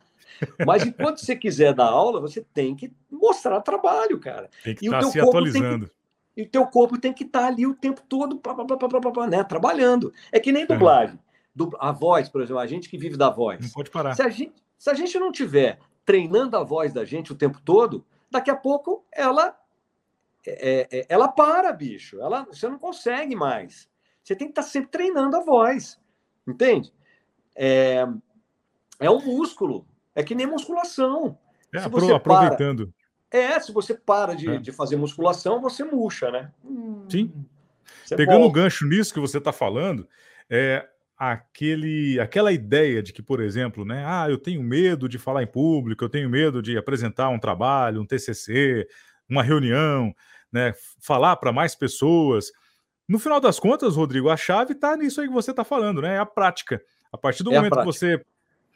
Mas enquanto você quiser dar aula, você tem que mostrar trabalho, cara. Tem que e estar tá se atualizando. Que, e o teu corpo tem que estar tá ali o tempo todo, pá, pá, pá, né, trabalhando. É que nem dublagem. Du a voz, por exemplo, a gente que vive da voz. Não pode parar. Se a gente, se a gente não tiver treinando a voz da gente o tempo todo, daqui a pouco ela é, é, ela para, bicho. Ela, você não consegue mais. Você tem que estar tá sempre treinando a voz. Entende? É, é um músculo. É que nem musculação. É, apro aproveitando. Para, é, se você para de, é. de fazer musculação, você murcha, né? Sim. Hum, Pegando o gancho nisso que você está falando, é, aquele, aquela ideia de que, por exemplo, né, ah, eu tenho medo de falar em público, eu tenho medo de apresentar um trabalho, um TCC, uma reunião, né, falar para mais pessoas. No final das contas, Rodrigo, a chave está nisso aí que você está falando, né? É a prática. A partir do é momento que você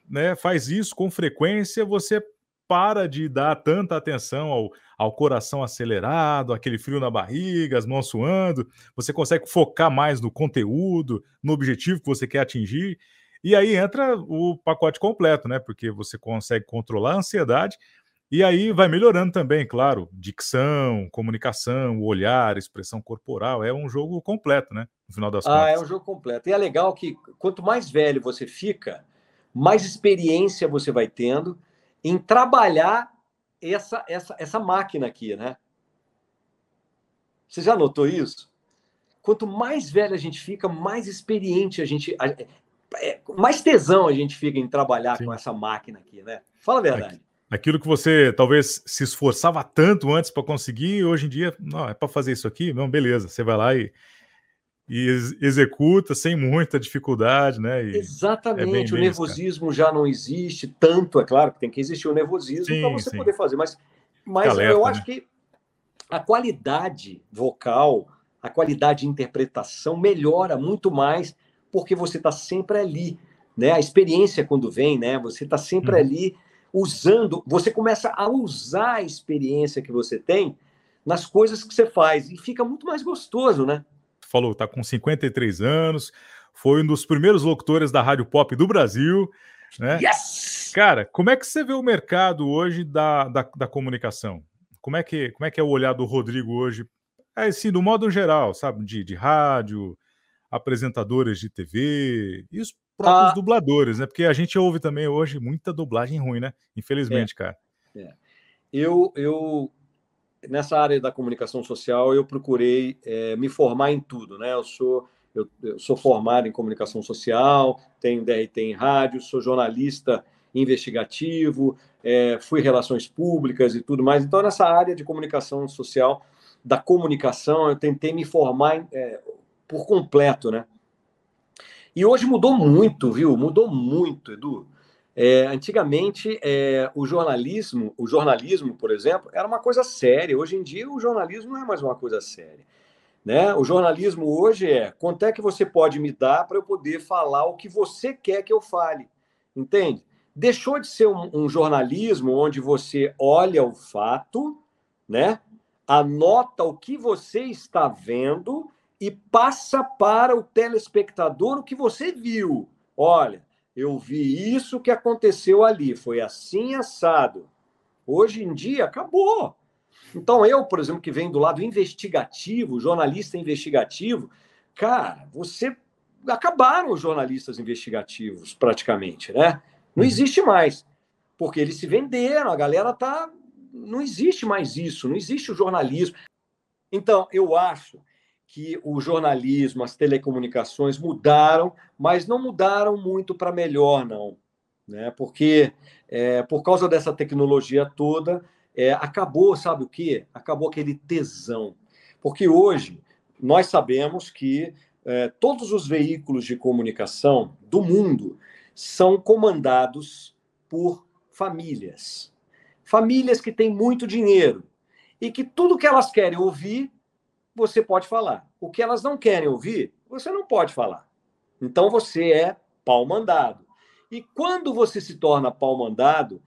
né, faz isso com frequência, você para de dar tanta atenção ao, ao coração acelerado, aquele frio na barriga, as mãos suando, você consegue focar mais no conteúdo, no objetivo que você quer atingir, e aí entra o pacote completo, né? Porque você consegue controlar a ansiedade E aí vai melhorando também, claro, dicção, comunicação, olhar, expressão corporal. É um jogo completo, né? No final das ah, contas. Ah, é um jogo completo. E é legal que quanto mais velho você fica, mais experiência você vai tendo em trabalhar essa, essa, essa máquina aqui, né? Você já notou isso? Quanto mais velho a gente fica, mais experiente a gente. É, mais tesão a gente fica em trabalhar Sim. com essa máquina aqui, né? Fala a verdade. Aquilo que você talvez se esforçava tanto antes para conseguir, hoje em dia, não, é para fazer isso aqui? Não, beleza. Você vai lá e, e ex executa sem muita dificuldade, né? E Exatamente. É bem, bem o nervosismo isso, já não existe tanto, é claro que tem que existir o nervosismo para você sim. poder fazer, mas, mas Caleta, eu acho né? que a qualidade vocal, a qualidade de interpretação melhora muito mais porque você está sempre ali, né? A experiência quando vem, né? Você está sempre hum. ali usando, você começa a usar a experiência que você tem nas coisas que você faz e fica muito mais gostoso, né? Falou, tá com 53 anos, foi um dos primeiros locutores da Rádio Pop do Brasil, né? Yes! Cara, como é que você vê o mercado hoje da, da, da comunicação? Como é, que, como é que é o olhar do Rodrigo hoje? É assim, do modo geral, sabe? De, de rádio, apresentadores de TV e os próprios ah. dubladores, né? Porque a gente ouve também hoje muita dublagem ruim, né? Infelizmente, é, cara. É. Eu, eu, nessa área da comunicação social, eu procurei é, me formar em tudo, né? Eu sou, eu, eu, sou formado em comunicação social, tenho DRT em rádio, sou jornalista investigativo, é, fui relações públicas e tudo mais. Então, nessa área de comunicação social, da comunicação, eu tentei me formar é, por completo, né? E hoje mudou muito, viu? Mudou muito, Edu. É, antigamente, é, o jornalismo, o jornalismo, por exemplo, era uma coisa séria. Hoje em dia, o jornalismo não é mais uma coisa séria. Né? O jornalismo hoje é quanto é que você pode me dar para eu poder falar o que você quer que eu fale. Entende? Deixou de ser um, um jornalismo onde você olha o fato, né? anota o que você está vendo e passa para o telespectador o que você viu. Olha, eu vi isso que aconteceu ali, foi assim assado. Hoje em dia acabou. Então eu, por exemplo, que venho do lado investigativo, jornalista investigativo, cara, você acabaram os jornalistas investigativos praticamente, né? Não uhum. existe mais, porque eles se venderam, a galera tá não existe mais isso, não existe o jornalismo. Então, eu acho que o jornalismo, as telecomunicações mudaram, mas não mudaram muito para melhor, não. Né? Porque, é, por causa dessa tecnologia toda, é, acabou, sabe o quê? Acabou aquele tesão. Porque hoje nós sabemos que é, todos os veículos de comunicação do mundo são comandados por famílias. Famílias que têm muito dinheiro e que tudo que elas querem ouvir você pode falar. O que elas não querem ouvir, você não pode falar. Então você é pau mandado. E quando você se torna pau mandado,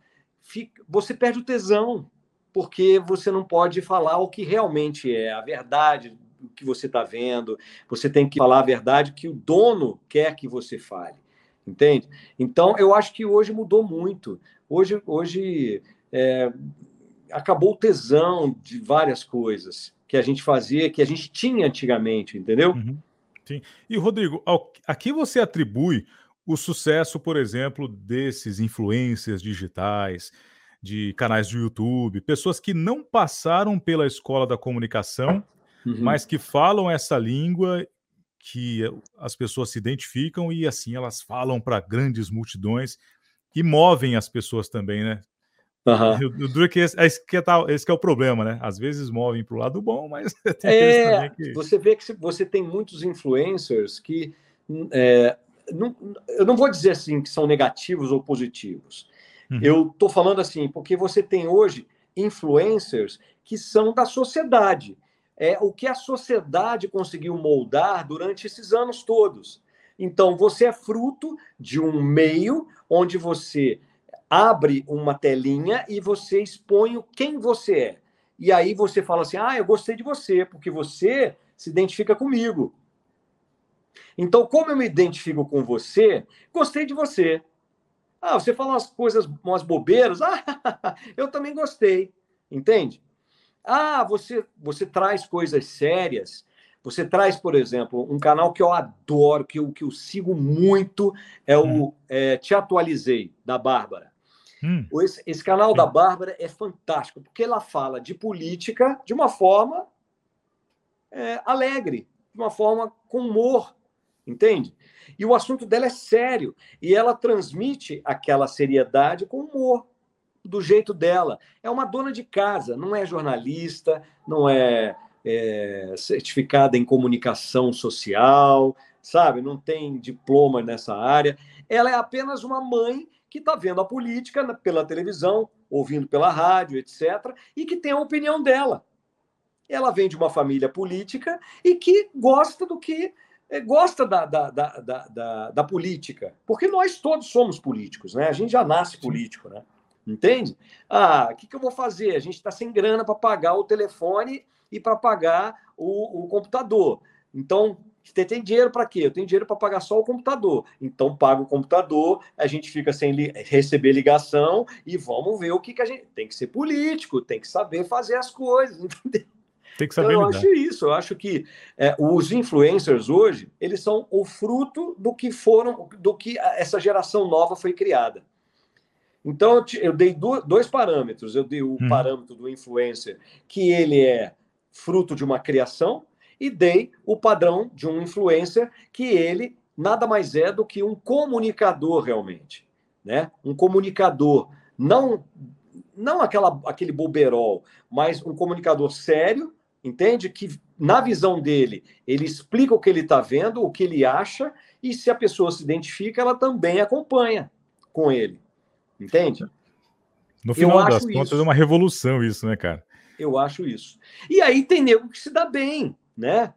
você perde o tesão, porque você não pode falar o que realmente é a verdade o que você está vendo. Você tem que falar a verdade que o dono quer que você fale. Entende? Então, eu acho que hoje mudou muito. Hoje, hoje é, acabou o tesão de várias coisas que a gente fazia, que a gente tinha antigamente, entendeu? Uhum. Sim. E, Rodrigo, ao, a que você atribui o sucesso, por exemplo, desses influencers digitais, de canais de YouTube, pessoas que não passaram pela escola da comunicação, uhum. mas que falam essa língua que as pessoas se identificam e assim elas falam para grandes multidões e movem as pessoas também, né? Uhum. O duro é que esse, esse, que tá, esse que é o problema, né? Às vezes movem para o lado bom, mas tem é, que... Você vê que você tem muitos influencers que é, não, eu não vou dizer assim que são negativos ou positivos. Uhum. Eu estou falando assim porque você tem hoje influencers que são da sociedade. É o que a sociedade conseguiu moldar durante esses anos todos. Então, você é fruto de um meio onde você abre uma telinha e você expõe quem você é. E aí você fala assim: ah, eu gostei de você, porque você se identifica comigo. Então, como eu me identifico com você, gostei de você. Ah, você fala umas coisas, umas bobeiras. Ah, eu também gostei. Entende? Ah, você, você traz coisas sérias. Você traz, por exemplo, um canal que eu adoro, que eu, que eu sigo muito, é o hum. é, Te Atualizei, da Bárbara. Hum. Esse, esse, canal da Bárbara é fantástico, porque ela fala de política de uma forma é, alegre, de uma forma com humor, entende? E o assunto dela é sério, e ela transmite aquela seriedade com humor do jeito dela. É uma dona de casa, não é jornalista, não é, é certificada em comunicação social, sabe? Não tem diploma nessa área. Ela é apenas uma mãe que está vendo a política pela televisão, ouvindo pela rádio, etc., e que tem a opinião dela. Ela vem de uma família política e que gosta do que é, gosta da, da, da, da, da política, porque nós todos somos políticos, né? A gente já nasce político, né? Entende? Ah, o que, que eu vou fazer? A gente está sem grana para pagar o telefone e para pagar o, o computador. Então, você tem dinheiro para quê? Eu tenho dinheiro para pagar só o computador. Então, paga o computador, a gente fica sem li receber ligação e vamos ver o que, que a gente. Tem que ser político, tem que saber fazer as coisas, entendeu? Tem que saber então, eu acho isso. Eu acho que é, os influencers hoje, eles são o fruto do que foram, do que essa geração nova foi criada. Então, eu dei dois parâmetros. Eu dei o hum. parâmetro do influencer, que ele é fruto de uma criação, e dei o padrão de um influencer, que ele nada mais é do que um comunicador realmente. Né? Um comunicador, não, não aquela, aquele boberol, mas um comunicador sério, entende? Que na visão dele, ele explica o que ele está vendo, o que ele acha, e se a pessoa se identifica, ela também acompanha com ele. Entende? No final das contas, é uma revolução isso, né, cara? Eu acho isso. E aí tem nego que se dá bem, né?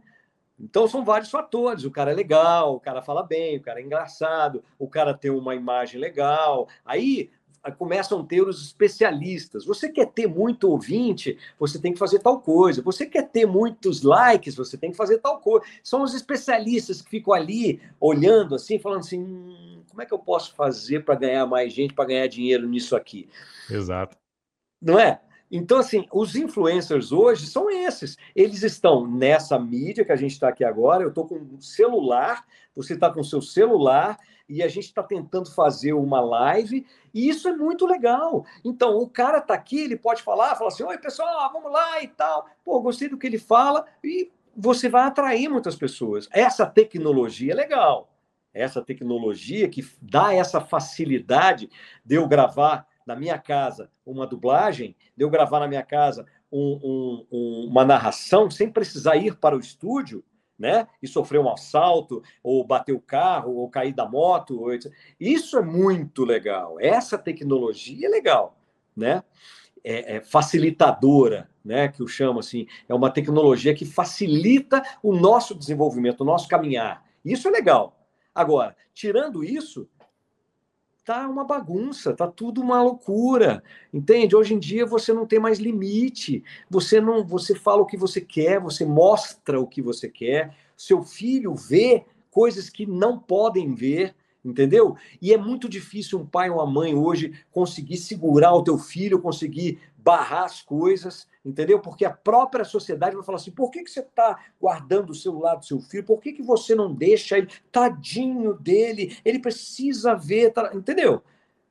Então são vários fatores. O cara é legal, o cara fala bem, o cara é engraçado, o cara tem uma imagem legal. Aí começam a ter os especialistas. Você quer ter muito ouvinte, você tem que fazer tal coisa. Você quer ter muitos likes, você tem que fazer tal coisa. São os especialistas que ficam ali olhando assim, falando assim: hum, como é que eu posso fazer para ganhar mais gente, para ganhar dinheiro nisso aqui? Exato. Não é? Então, assim, os influencers hoje são esses. Eles estão nessa mídia que a gente está aqui agora. Eu estou com um celular, você está com o seu celular, e a gente está tentando fazer uma live, e isso é muito legal. Então, o cara está aqui, ele pode falar, falar assim: oi, pessoal, vamos lá e tal. Pô, gostei do que ele fala, e você vai atrair muitas pessoas. Essa tecnologia é legal. Essa tecnologia que dá essa facilidade de eu gravar na minha casa uma dublagem, de eu gravar na minha casa um, um, uma narração sem precisar ir para o estúdio, né? E sofrer um assalto, ou bater o carro, ou cair da moto. Ou... Isso é muito legal. Essa tecnologia é legal, né? É, é facilitadora, né? Que eu chamo assim, é uma tecnologia que facilita o nosso desenvolvimento, o nosso caminhar. Isso é legal. Agora, tirando isso, tá uma bagunça, tá tudo uma loucura, entende? Hoje em dia você não tem mais limite, você não, você fala o que você quer, você mostra o que você quer, seu filho vê coisas que não podem ver, entendeu? E é muito difícil um pai ou uma mãe hoje conseguir segurar o teu filho, conseguir barrar as coisas, entendeu? Porque a própria sociedade vai falar assim: por que, que você está guardando o celular do seu filho? Por que, que você não deixa ele? Tadinho dele, ele precisa ver, tá... entendeu?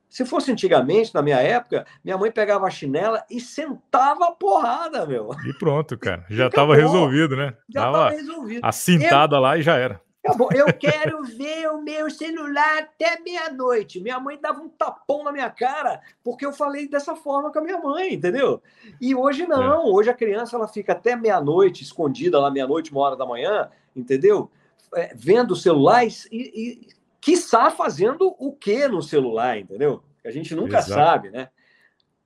Se fosse antigamente, na minha época, minha mãe pegava a chinela e sentava a porrada, meu. E pronto, cara. Já estava resolvido, né? Já estava resolvido. Assintada Eu... lá e já era. Acabou. Eu quero ver o meu celular até meia-noite. Minha mãe dava um tapão na minha cara porque eu falei dessa forma com a minha mãe, entendeu? E hoje não. É. Hoje a criança ela fica até meia-noite, escondida lá meia-noite, uma hora da manhã, entendeu? É, vendo celulares e, e quiçá fazendo o que no celular, entendeu? A gente nunca Exato. sabe, né?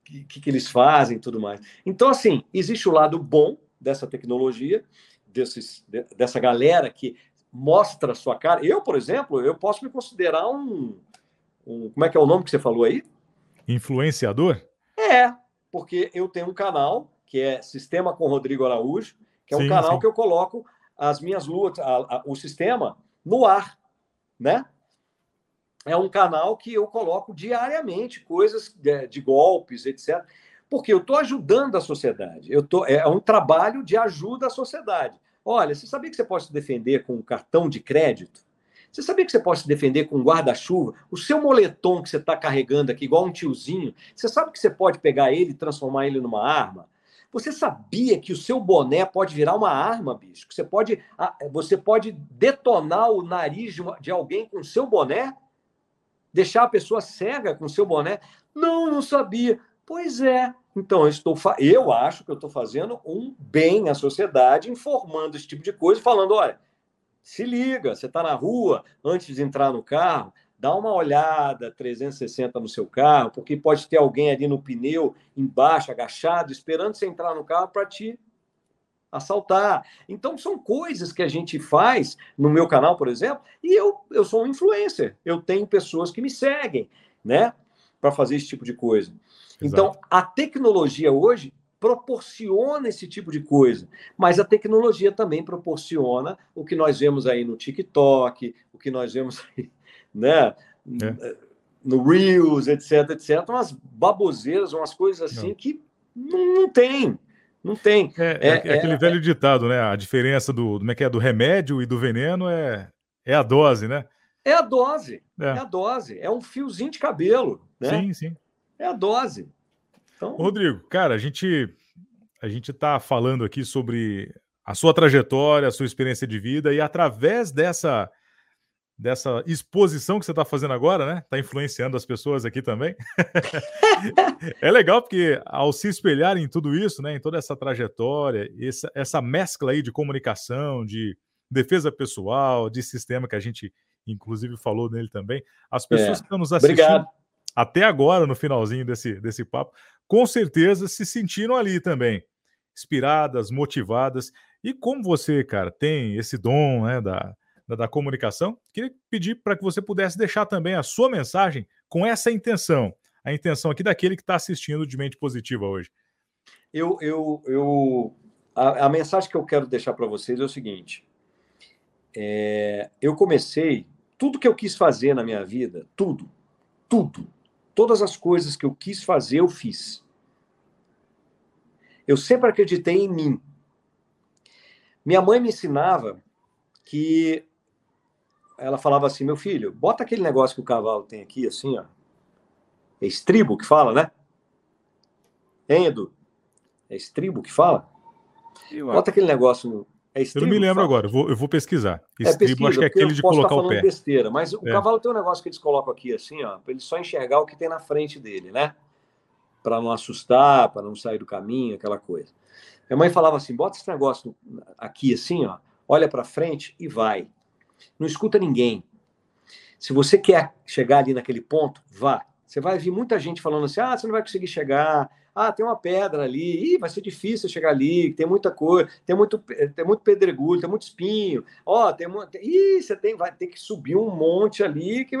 O que, que eles fazem e tudo mais. Então, assim, existe o lado bom dessa tecnologia, desses, dessa galera que mostra a sua cara. Eu, por exemplo, eu posso me considerar um, um como é que é o nome que você falou aí? Influenciador? É, porque eu tenho um canal que é Sistema com Rodrigo Araújo, que é um sim, canal sim. que eu coloco as minhas luas, a, a, o sistema no ar, né? é um canal que eu coloco diariamente coisas de, de golpes, etc. Porque eu estou ajudando a sociedade. Eu tô, é um trabalho de ajuda à sociedade. Olha, você sabia que você pode se defender com um cartão de crédito? Você sabia que você pode se defender com um guarda-chuva? O seu moletom que você está carregando aqui, igual um tiozinho, você sabe que você pode pegar ele e transformar ele numa arma? Você sabia que o seu boné pode virar uma arma, bicho? Você pode, você pode detonar o nariz de alguém com o seu boné? Deixar a pessoa cega com o seu boné? Não, não sabia. Pois é. Então, eu, estou eu acho que eu estou fazendo um bem à sociedade, informando esse tipo de coisa, falando: olha, se liga, você está na rua, antes de entrar no carro, dá uma olhada 360 no seu carro, porque pode ter alguém ali no pneu, embaixo, agachado, esperando você entrar no carro para te assaltar. Então, são coisas que a gente faz no meu canal, por exemplo, e eu, eu sou um influencer. Eu tenho pessoas que me seguem, né, para fazer esse tipo de coisa. Então, a tecnologia hoje proporciona esse tipo de coisa, mas a tecnologia também proporciona o que nós vemos aí no TikTok, o que nós vemos aí, né, é. no Reels, etc, etc, umas baboseiras, umas coisas assim não. que não, não tem. Não tem. É, é, é, é aquele velho ditado, né? A diferença do, do, é que é, do remédio e do veneno é, é a dose, né? É a dose. É. a dose. É um fiozinho de cabelo. Né? Sim, sim. É a dose. Então... Rodrigo, cara, a gente a gente está falando aqui sobre a sua trajetória, a sua experiência de vida e através dessa dessa exposição que você está fazendo agora, né? Está influenciando as pessoas aqui também. é legal porque ao se espelhar em tudo isso, né? Em toda essa trajetória, essa, essa mescla aí de comunicação, de defesa pessoal, de sistema que a gente inclusive falou nele também, as pessoas é. que estão nos assistindo Obrigado. Até agora no finalzinho desse desse papo com certeza se sentiram ali também, inspiradas, motivadas. E como você, cara, tem esse dom né, da, da, da comunicação, queria pedir para que você pudesse deixar também a sua mensagem com essa intenção, a intenção aqui daquele que está assistindo de mente positiva hoje. Eu, eu, eu a, a mensagem que eu quero deixar para vocês é o seguinte: é, eu comecei tudo que eu quis fazer na minha vida, tudo, tudo, Todas as coisas que eu quis fazer, eu fiz. Eu sempre acreditei em mim. Minha mãe me ensinava que ela falava assim: meu filho, bota aquele negócio que o cavalo tem aqui, assim, ó. É estribo que fala, né? Hein, Edu? É estribo que fala? Bota aquele negócio no, é eu não me lembro agora, eu vou, eu vou pesquisar. Estribo, é pesquisa, acho que é aquele de colocar o pé. besteira, mas o é. cavalo tem um negócio que eles colocam aqui, assim, ó, para ele só enxergar o que tem na frente dele, né? Para não assustar, para não sair do caminho, aquela coisa. Minha mãe falava assim: bota esse negócio aqui, assim, ó, olha para frente e vai. Não escuta ninguém. Se você quer chegar ali naquele ponto, vá. Você vai ver muita gente falando assim: ah, você não vai conseguir chegar, ah, tem uma pedra ali, Ih, vai ser difícil chegar ali, tem muita coisa, tem muito, tem muito pedregulho, tem muito espinho. Ó, oh, tem muito. Ih, você tem, vai ter que subir um monte ali. Que...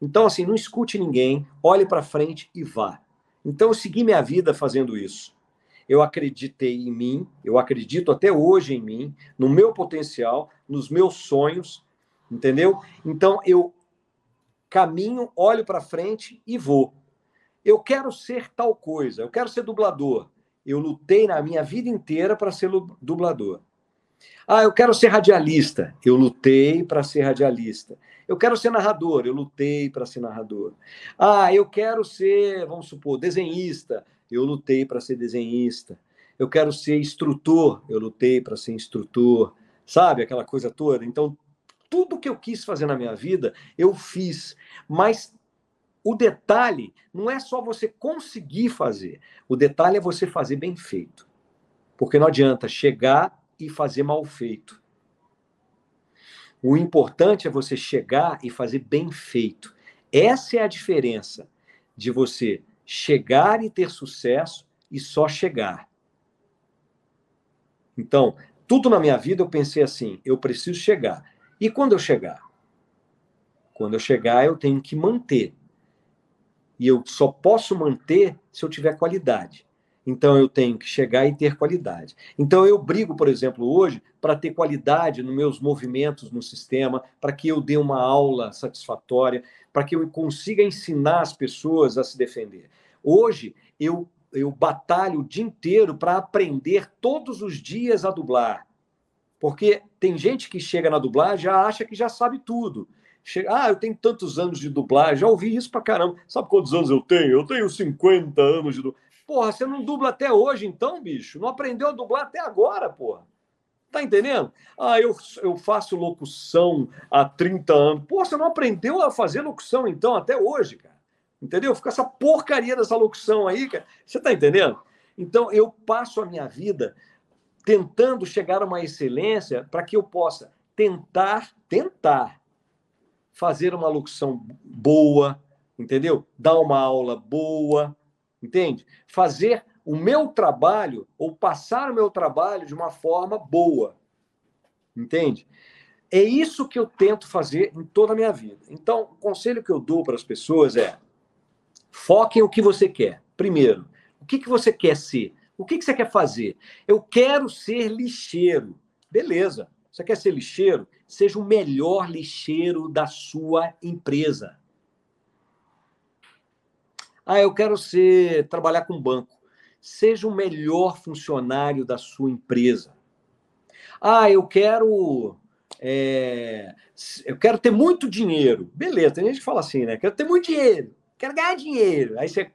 Então, assim, não escute ninguém, olhe para frente e vá. Então, eu segui minha vida fazendo isso. Eu acreditei em mim, eu acredito até hoje em mim, no meu potencial, nos meus sonhos, entendeu? Então, eu caminho, olho para frente e vou. Eu quero ser tal coisa, eu quero ser dublador. Eu lutei na minha vida inteira para ser dublador. Ah, eu quero ser radialista. Eu lutei para ser radialista. Eu quero ser narrador. Eu lutei para ser narrador. Ah, eu quero ser, vamos supor, desenhista. Eu lutei para ser desenhista. Eu quero ser instrutor. Eu lutei para ser instrutor. Sabe aquela coisa toda? Então, tudo que eu quis fazer na minha vida, eu fiz. Mas o detalhe não é só você conseguir fazer, o detalhe é você fazer bem feito. Porque não adianta chegar e fazer mal feito. O importante é você chegar e fazer bem feito. Essa é a diferença de você chegar e ter sucesso e só chegar. Então, tudo na minha vida eu pensei assim: eu preciso chegar. E quando eu chegar? Quando eu chegar, eu tenho que manter. E eu só posso manter se eu tiver qualidade. Então eu tenho que chegar e ter qualidade. Então eu brigo, por exemplo, hoje para ter qualidade nos meus movimentos no sistema, para que eu dê uma aula satisfatória, para que eu consiga ensinar as pessoas a se defender. Hoje, eu, eu batalho o dia inteiro para aprender todos os dias a dublar. Porque tem gente que chega na dublagem já acha que já sabe tudo. Chega, ah, eu tenho tantos anos de dublagem, já ouvi isso pra caramba. Sabe quantos anos eu tenho? Eu tenho 50 anos de dublagem. Porra, você não dubla até hoje, então, bicho? Não aprendeu a dublar até agora, porra. Tá entendendo? Ah, eu, eu faço locução há 30 anos. Pô, você não aprendeu a fazer locução, então, até hoje, cara. Entendeu? Fica essa porcaria dessa locução aí, cara. Você tá entendendo? Então, eu passo a minha vida tentando chegar a uma excelência para que eu possa tentar, tentar fazer uma locução boa, entendeu? Dar uma aula boa, entende? Fazer o meu trabalho ou passar o meu trabalho de uma forma boa, entende? É isso que eu tento fazer em toda a minha vida. Então, o conselho que eu dou para as pessoas é: foque em o que você quer. Primeiro, o que, que você quer ser? O que, que você quer fazer? Eu quero ser lixeiro. Beleza. Você quer ser lixeiro? Seja o melhor lixeiro da sua empresa. Ah, eu quero ser trabalhar com banco. Seja o melhor funcionário da sua empresa. Ah, eu quero é, eu quero ter muito dinheiro. Beleza, tem gente que fala assim, né? Quero ter muito dinheiro, quero ganhar dinheiro. Aí você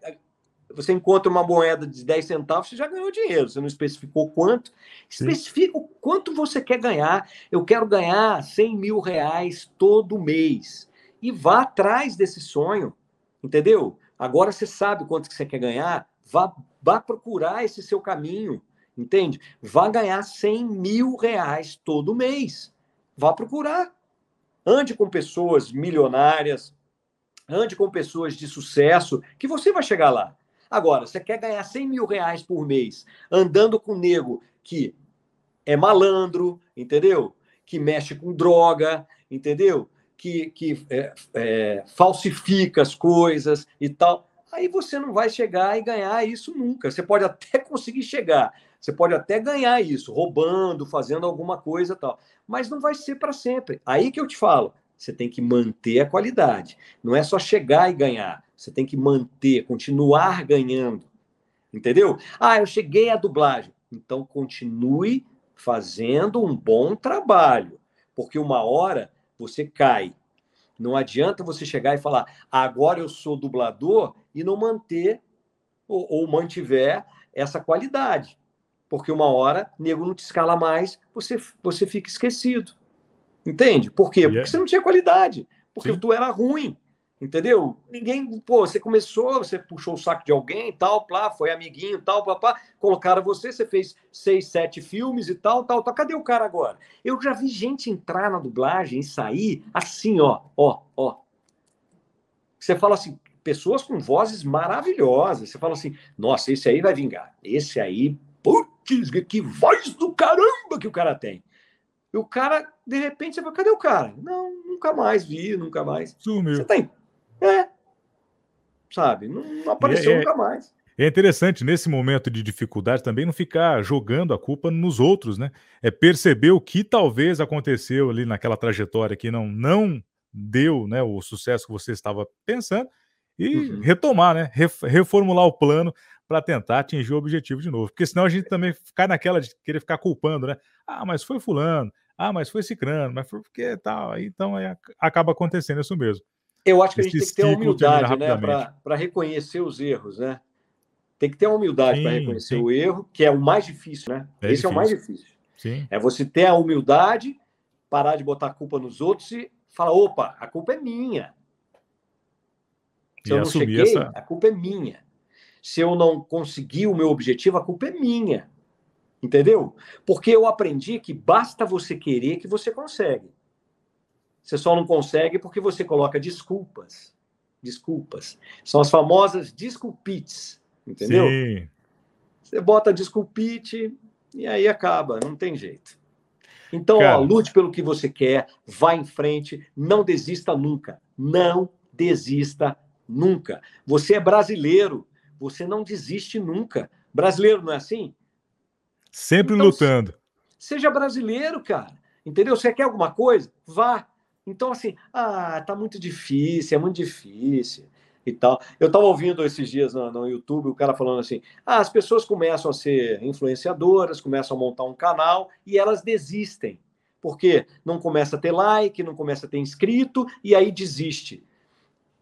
você encontra uma moeda de 10 centavos, você já ganhou dinheiro. Você não especificou quanto. Especifica o quanto você quer ganhar. Eu quero ganhar 100 mil reais todo mês. E vá atrás desse sonho, entendeu? Agora você sabe quanto que você quer ganhar, vá, vá procurar esse seu caminho, entende? Vá ganhar 100 mil reais todo mês. Vá procurar. Ande com pessoas milionárias, ande com pessoas de sucesso, que você vai chegar lá. Agora, você quer ganhar 100 mil reais por mês andando com um nego que é malandro, entendeu? Que mexe com droga, entendeu? Que, que é, é, falsifica as coisas e tal. Aí você não vai chegar e ganhar isso nunca. Você pode até conseguir chegar, você pode até ganhar isso, roubando, fazendo alguma coisa tal, mas não vai ser para sempre. Aí que eu te falo, você tem que manter a qualidade. Não é só chegar e ganhar. Você tem que manter, continuar ganhando. Entendeu? Ah, eu cheguei à dublagem. Então continue fazendo um bom trabalho, porque uma hora você cai. Não adianta você chegar e falar, agora eu sou dublador e não manter ou, ou mantiver essa qualidade. Porque uma hora, nego não te escala mais, você, você fica esquecido. Entende? Por quê? Porque você não tinha qualidade. Porque Sim. tu era ruim. Entendeu? Ninguém, pô, você começou, você puxou o saco de alguém, tal, plá, foi amiguinho, tal, papá, colocaram você, você fez seis, sete filmes e tal, tal, tal. Cadê o cara agora? Eu já vi gente entrar na dublagem e sair assim, ó, ó, ó. Você fala assim, pessoas com vozes maravilhosas. Você fala assim, nossa, esse aí vai vingar. Esse aí, putz, que voz do caramba que o cara tem. E o cara, de repente, você fala, cadê o cara? Não, nunca mais vi, nunca mais. Sumiu. Você tem. É. Sabe? Não, não apareceu é, é, nunca mais. É interessante, nesse momento de dificuldade, também não ficar jogando a culpa nos outros, né? É perceber o que talvez aconteceu ali naquela trajetória que não, não deu né, o sucesso que você estava pensando e uhum. retomar, né? Reformular o plano para tentar atingir o objetivo de novo. Porque senão a gente também cai naquela de querer ficar culpando, né? Ah, mas foi fulano, ah, mas foi cicrano, mas foi porque tal. Então aí acaba acontecendo isso mesmo. Eu acho que a gente tem que ter humildade, né, para reconhecer os erros, né? Tem que ter uma humildade para reconhecer sim. o erro, que é o mais difícil, né? É Esse difícil. é o mais difícil. Sim. É você ter a humildade, parar de botar a culpa nos outros e falar: opa, a culpa é minha. Se e eu não cheguei, essa... a culpa é minha. Se eu não consegui o meu objetivo, a culpa é minha. Entendeu? Porque eu aprendi que basta você querer que você consegue. Você só não consegue porque você coloca desculpas. Desculpas. São as famosas desculpites. Entendeu? Sim. Você bota desculpite e aí acaba, não tem jeito. Então, ó, lute pelo que você quer, vá em frente, não desista nunca. Não desista nunca. Você é brasileiro, você não desiste nunca. Brasileiro não é assim? Sempre então, lutando. Seja brasileiro, cara. Entendeu? Você quer alguma coisa? Vá. Então, assim, ah, tá muito difícil, é muito difícil e tal. Eu estava ouvindo esses dias no, no, YouTube o cara falando assim: ah, as pessoas começam a ser influenciadoras, começam a montar um canal e elas desistem. Porque não começa a ter like, não começa a ter inscrito e aí desiste.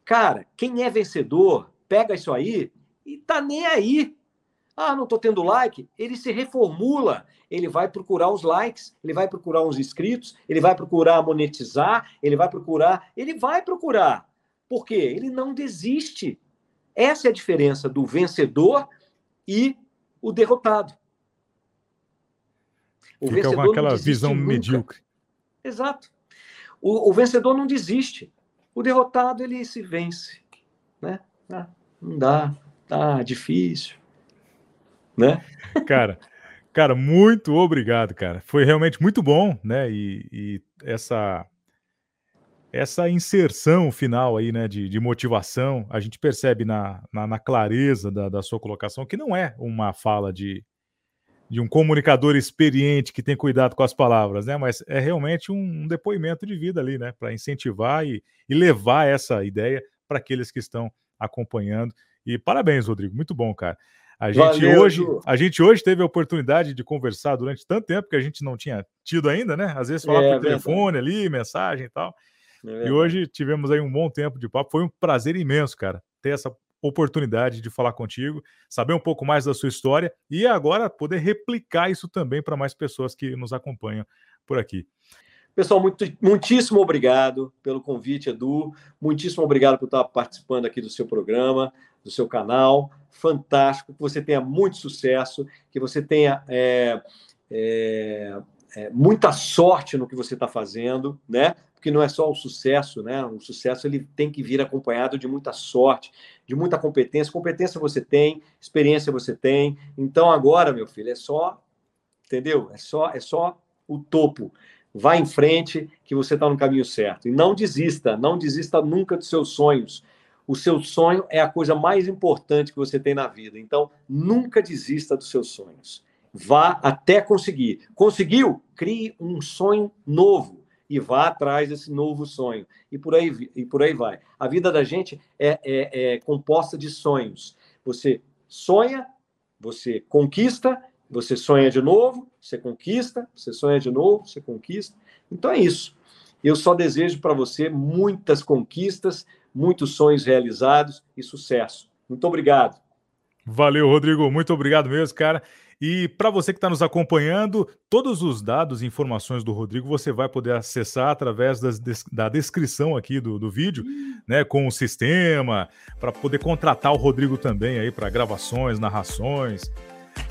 Cara, quem é vencedor, pega isso aí e tá nem aí. Ah, não tô tendo like. Ele se reformula. Ele vai procurar os likes, ele vai procurar os inscritos, ele vai procurar monetizar, ele vai procurar, ele vai procurar. Por quê? Ele não desiste. Essa é a diferença do vencedor e o derrotado. O Fica vencedor com aquela visão nunca. medíocre. Exato. O, o, vencedor não desiste. O derrotado, ele se vence. Né? Ah, não dá, tá difícil. Né? Cara, cara, muito obrigado, cara. Foi realmente muito bom, né? E, e essa essa inserção final aí, né, de, de motivação, a gente percebe na, na, na clareza da, da, sua colocação que não é uma fala de, de um comunicador experiente que tem cuidado com as palavras, né, mas é realmente um, depoimento de vida ali, né, para incentivar e, e levar essa ideia para aqueles que estão acompanhando. E parabéns, Rodrigo, muito bom, cara. A gente, Valeu, hoje, a gente hoje teve a oportunidade de conversar durante tanto tempo que a gente não tinha tido ainda, né? Às vezes falar é, por telefone ali, mensagem e tal. É e hoje tivemos aí um bom tempo de papo. Foi um prazer imenso, cara, ter essa oportunidade de falar contigo, saber um pouco mais da sua história e agora poder replicar isso também para mais pessoas que nos acompanham por aqui. Pessoal, muito, muitíssimo obrigado pelo convite, Edu. Muitíssimo obrigado por estar participando aqui do seu programa, do seu canal. Fantástico. Que você tenha muito sucesso, que você tenha é, é, é, muita sorte no que você está fazendo, né? porque não é só o sucesso, né? O sucesso ele tem que vir acompanhado de muita sorte, de muita competência. Competência você tem, experiência você tem. Então agora, meu filho, é só, entendeu? É só, é só o topo. Vá em frente, que você está no caminho certo. E não desista, não desista nunca dos seus sonhos. O seu sonho é a coisa mais importante que você tem na vida. Então, nunca desista dos seus sonhos. Vá até conseguir. Conseguiu? Crie um sonho novo e vá atrás desse novo sonho. E por aí, e por aí vai. A vida da gente é, é, é composta de sonhos. Você sonha, você conquista, você sonha de novo, você conquista, você sonha de novo, você conquista. Então é isso. Eu só desejo para você muitas conquistas, muitos sonhos realizados e sucesso. Muito obrigado. Valeu, Rodrigo. Muito obrigado mesmo, cara. E para você que está nos acompanhando, todos os dados e informações do Rodrigo você vai poder acessar através das, da descrição aqui do, do vídeo, né? Com o sistema, para poder contratar o Rodrigo também aí para gravações, narrações,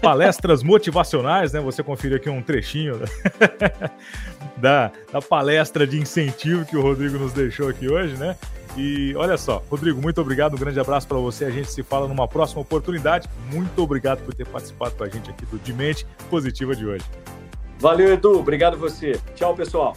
palestras motivacionais, né? Você confere aqui um trechinho da, da palestra de incentivo que o Rodrigo nos deixou aqui hoje, né? E olha só, Rodrigo, muito obrigado, um grande abraço para você. A gente se fala numa próxima oportunidade. Muito obrigado por ter participado com a gente aqui do Dimente Positiva de hoje. Valeu, Edu. Obrigado você. Tchau, pessoal.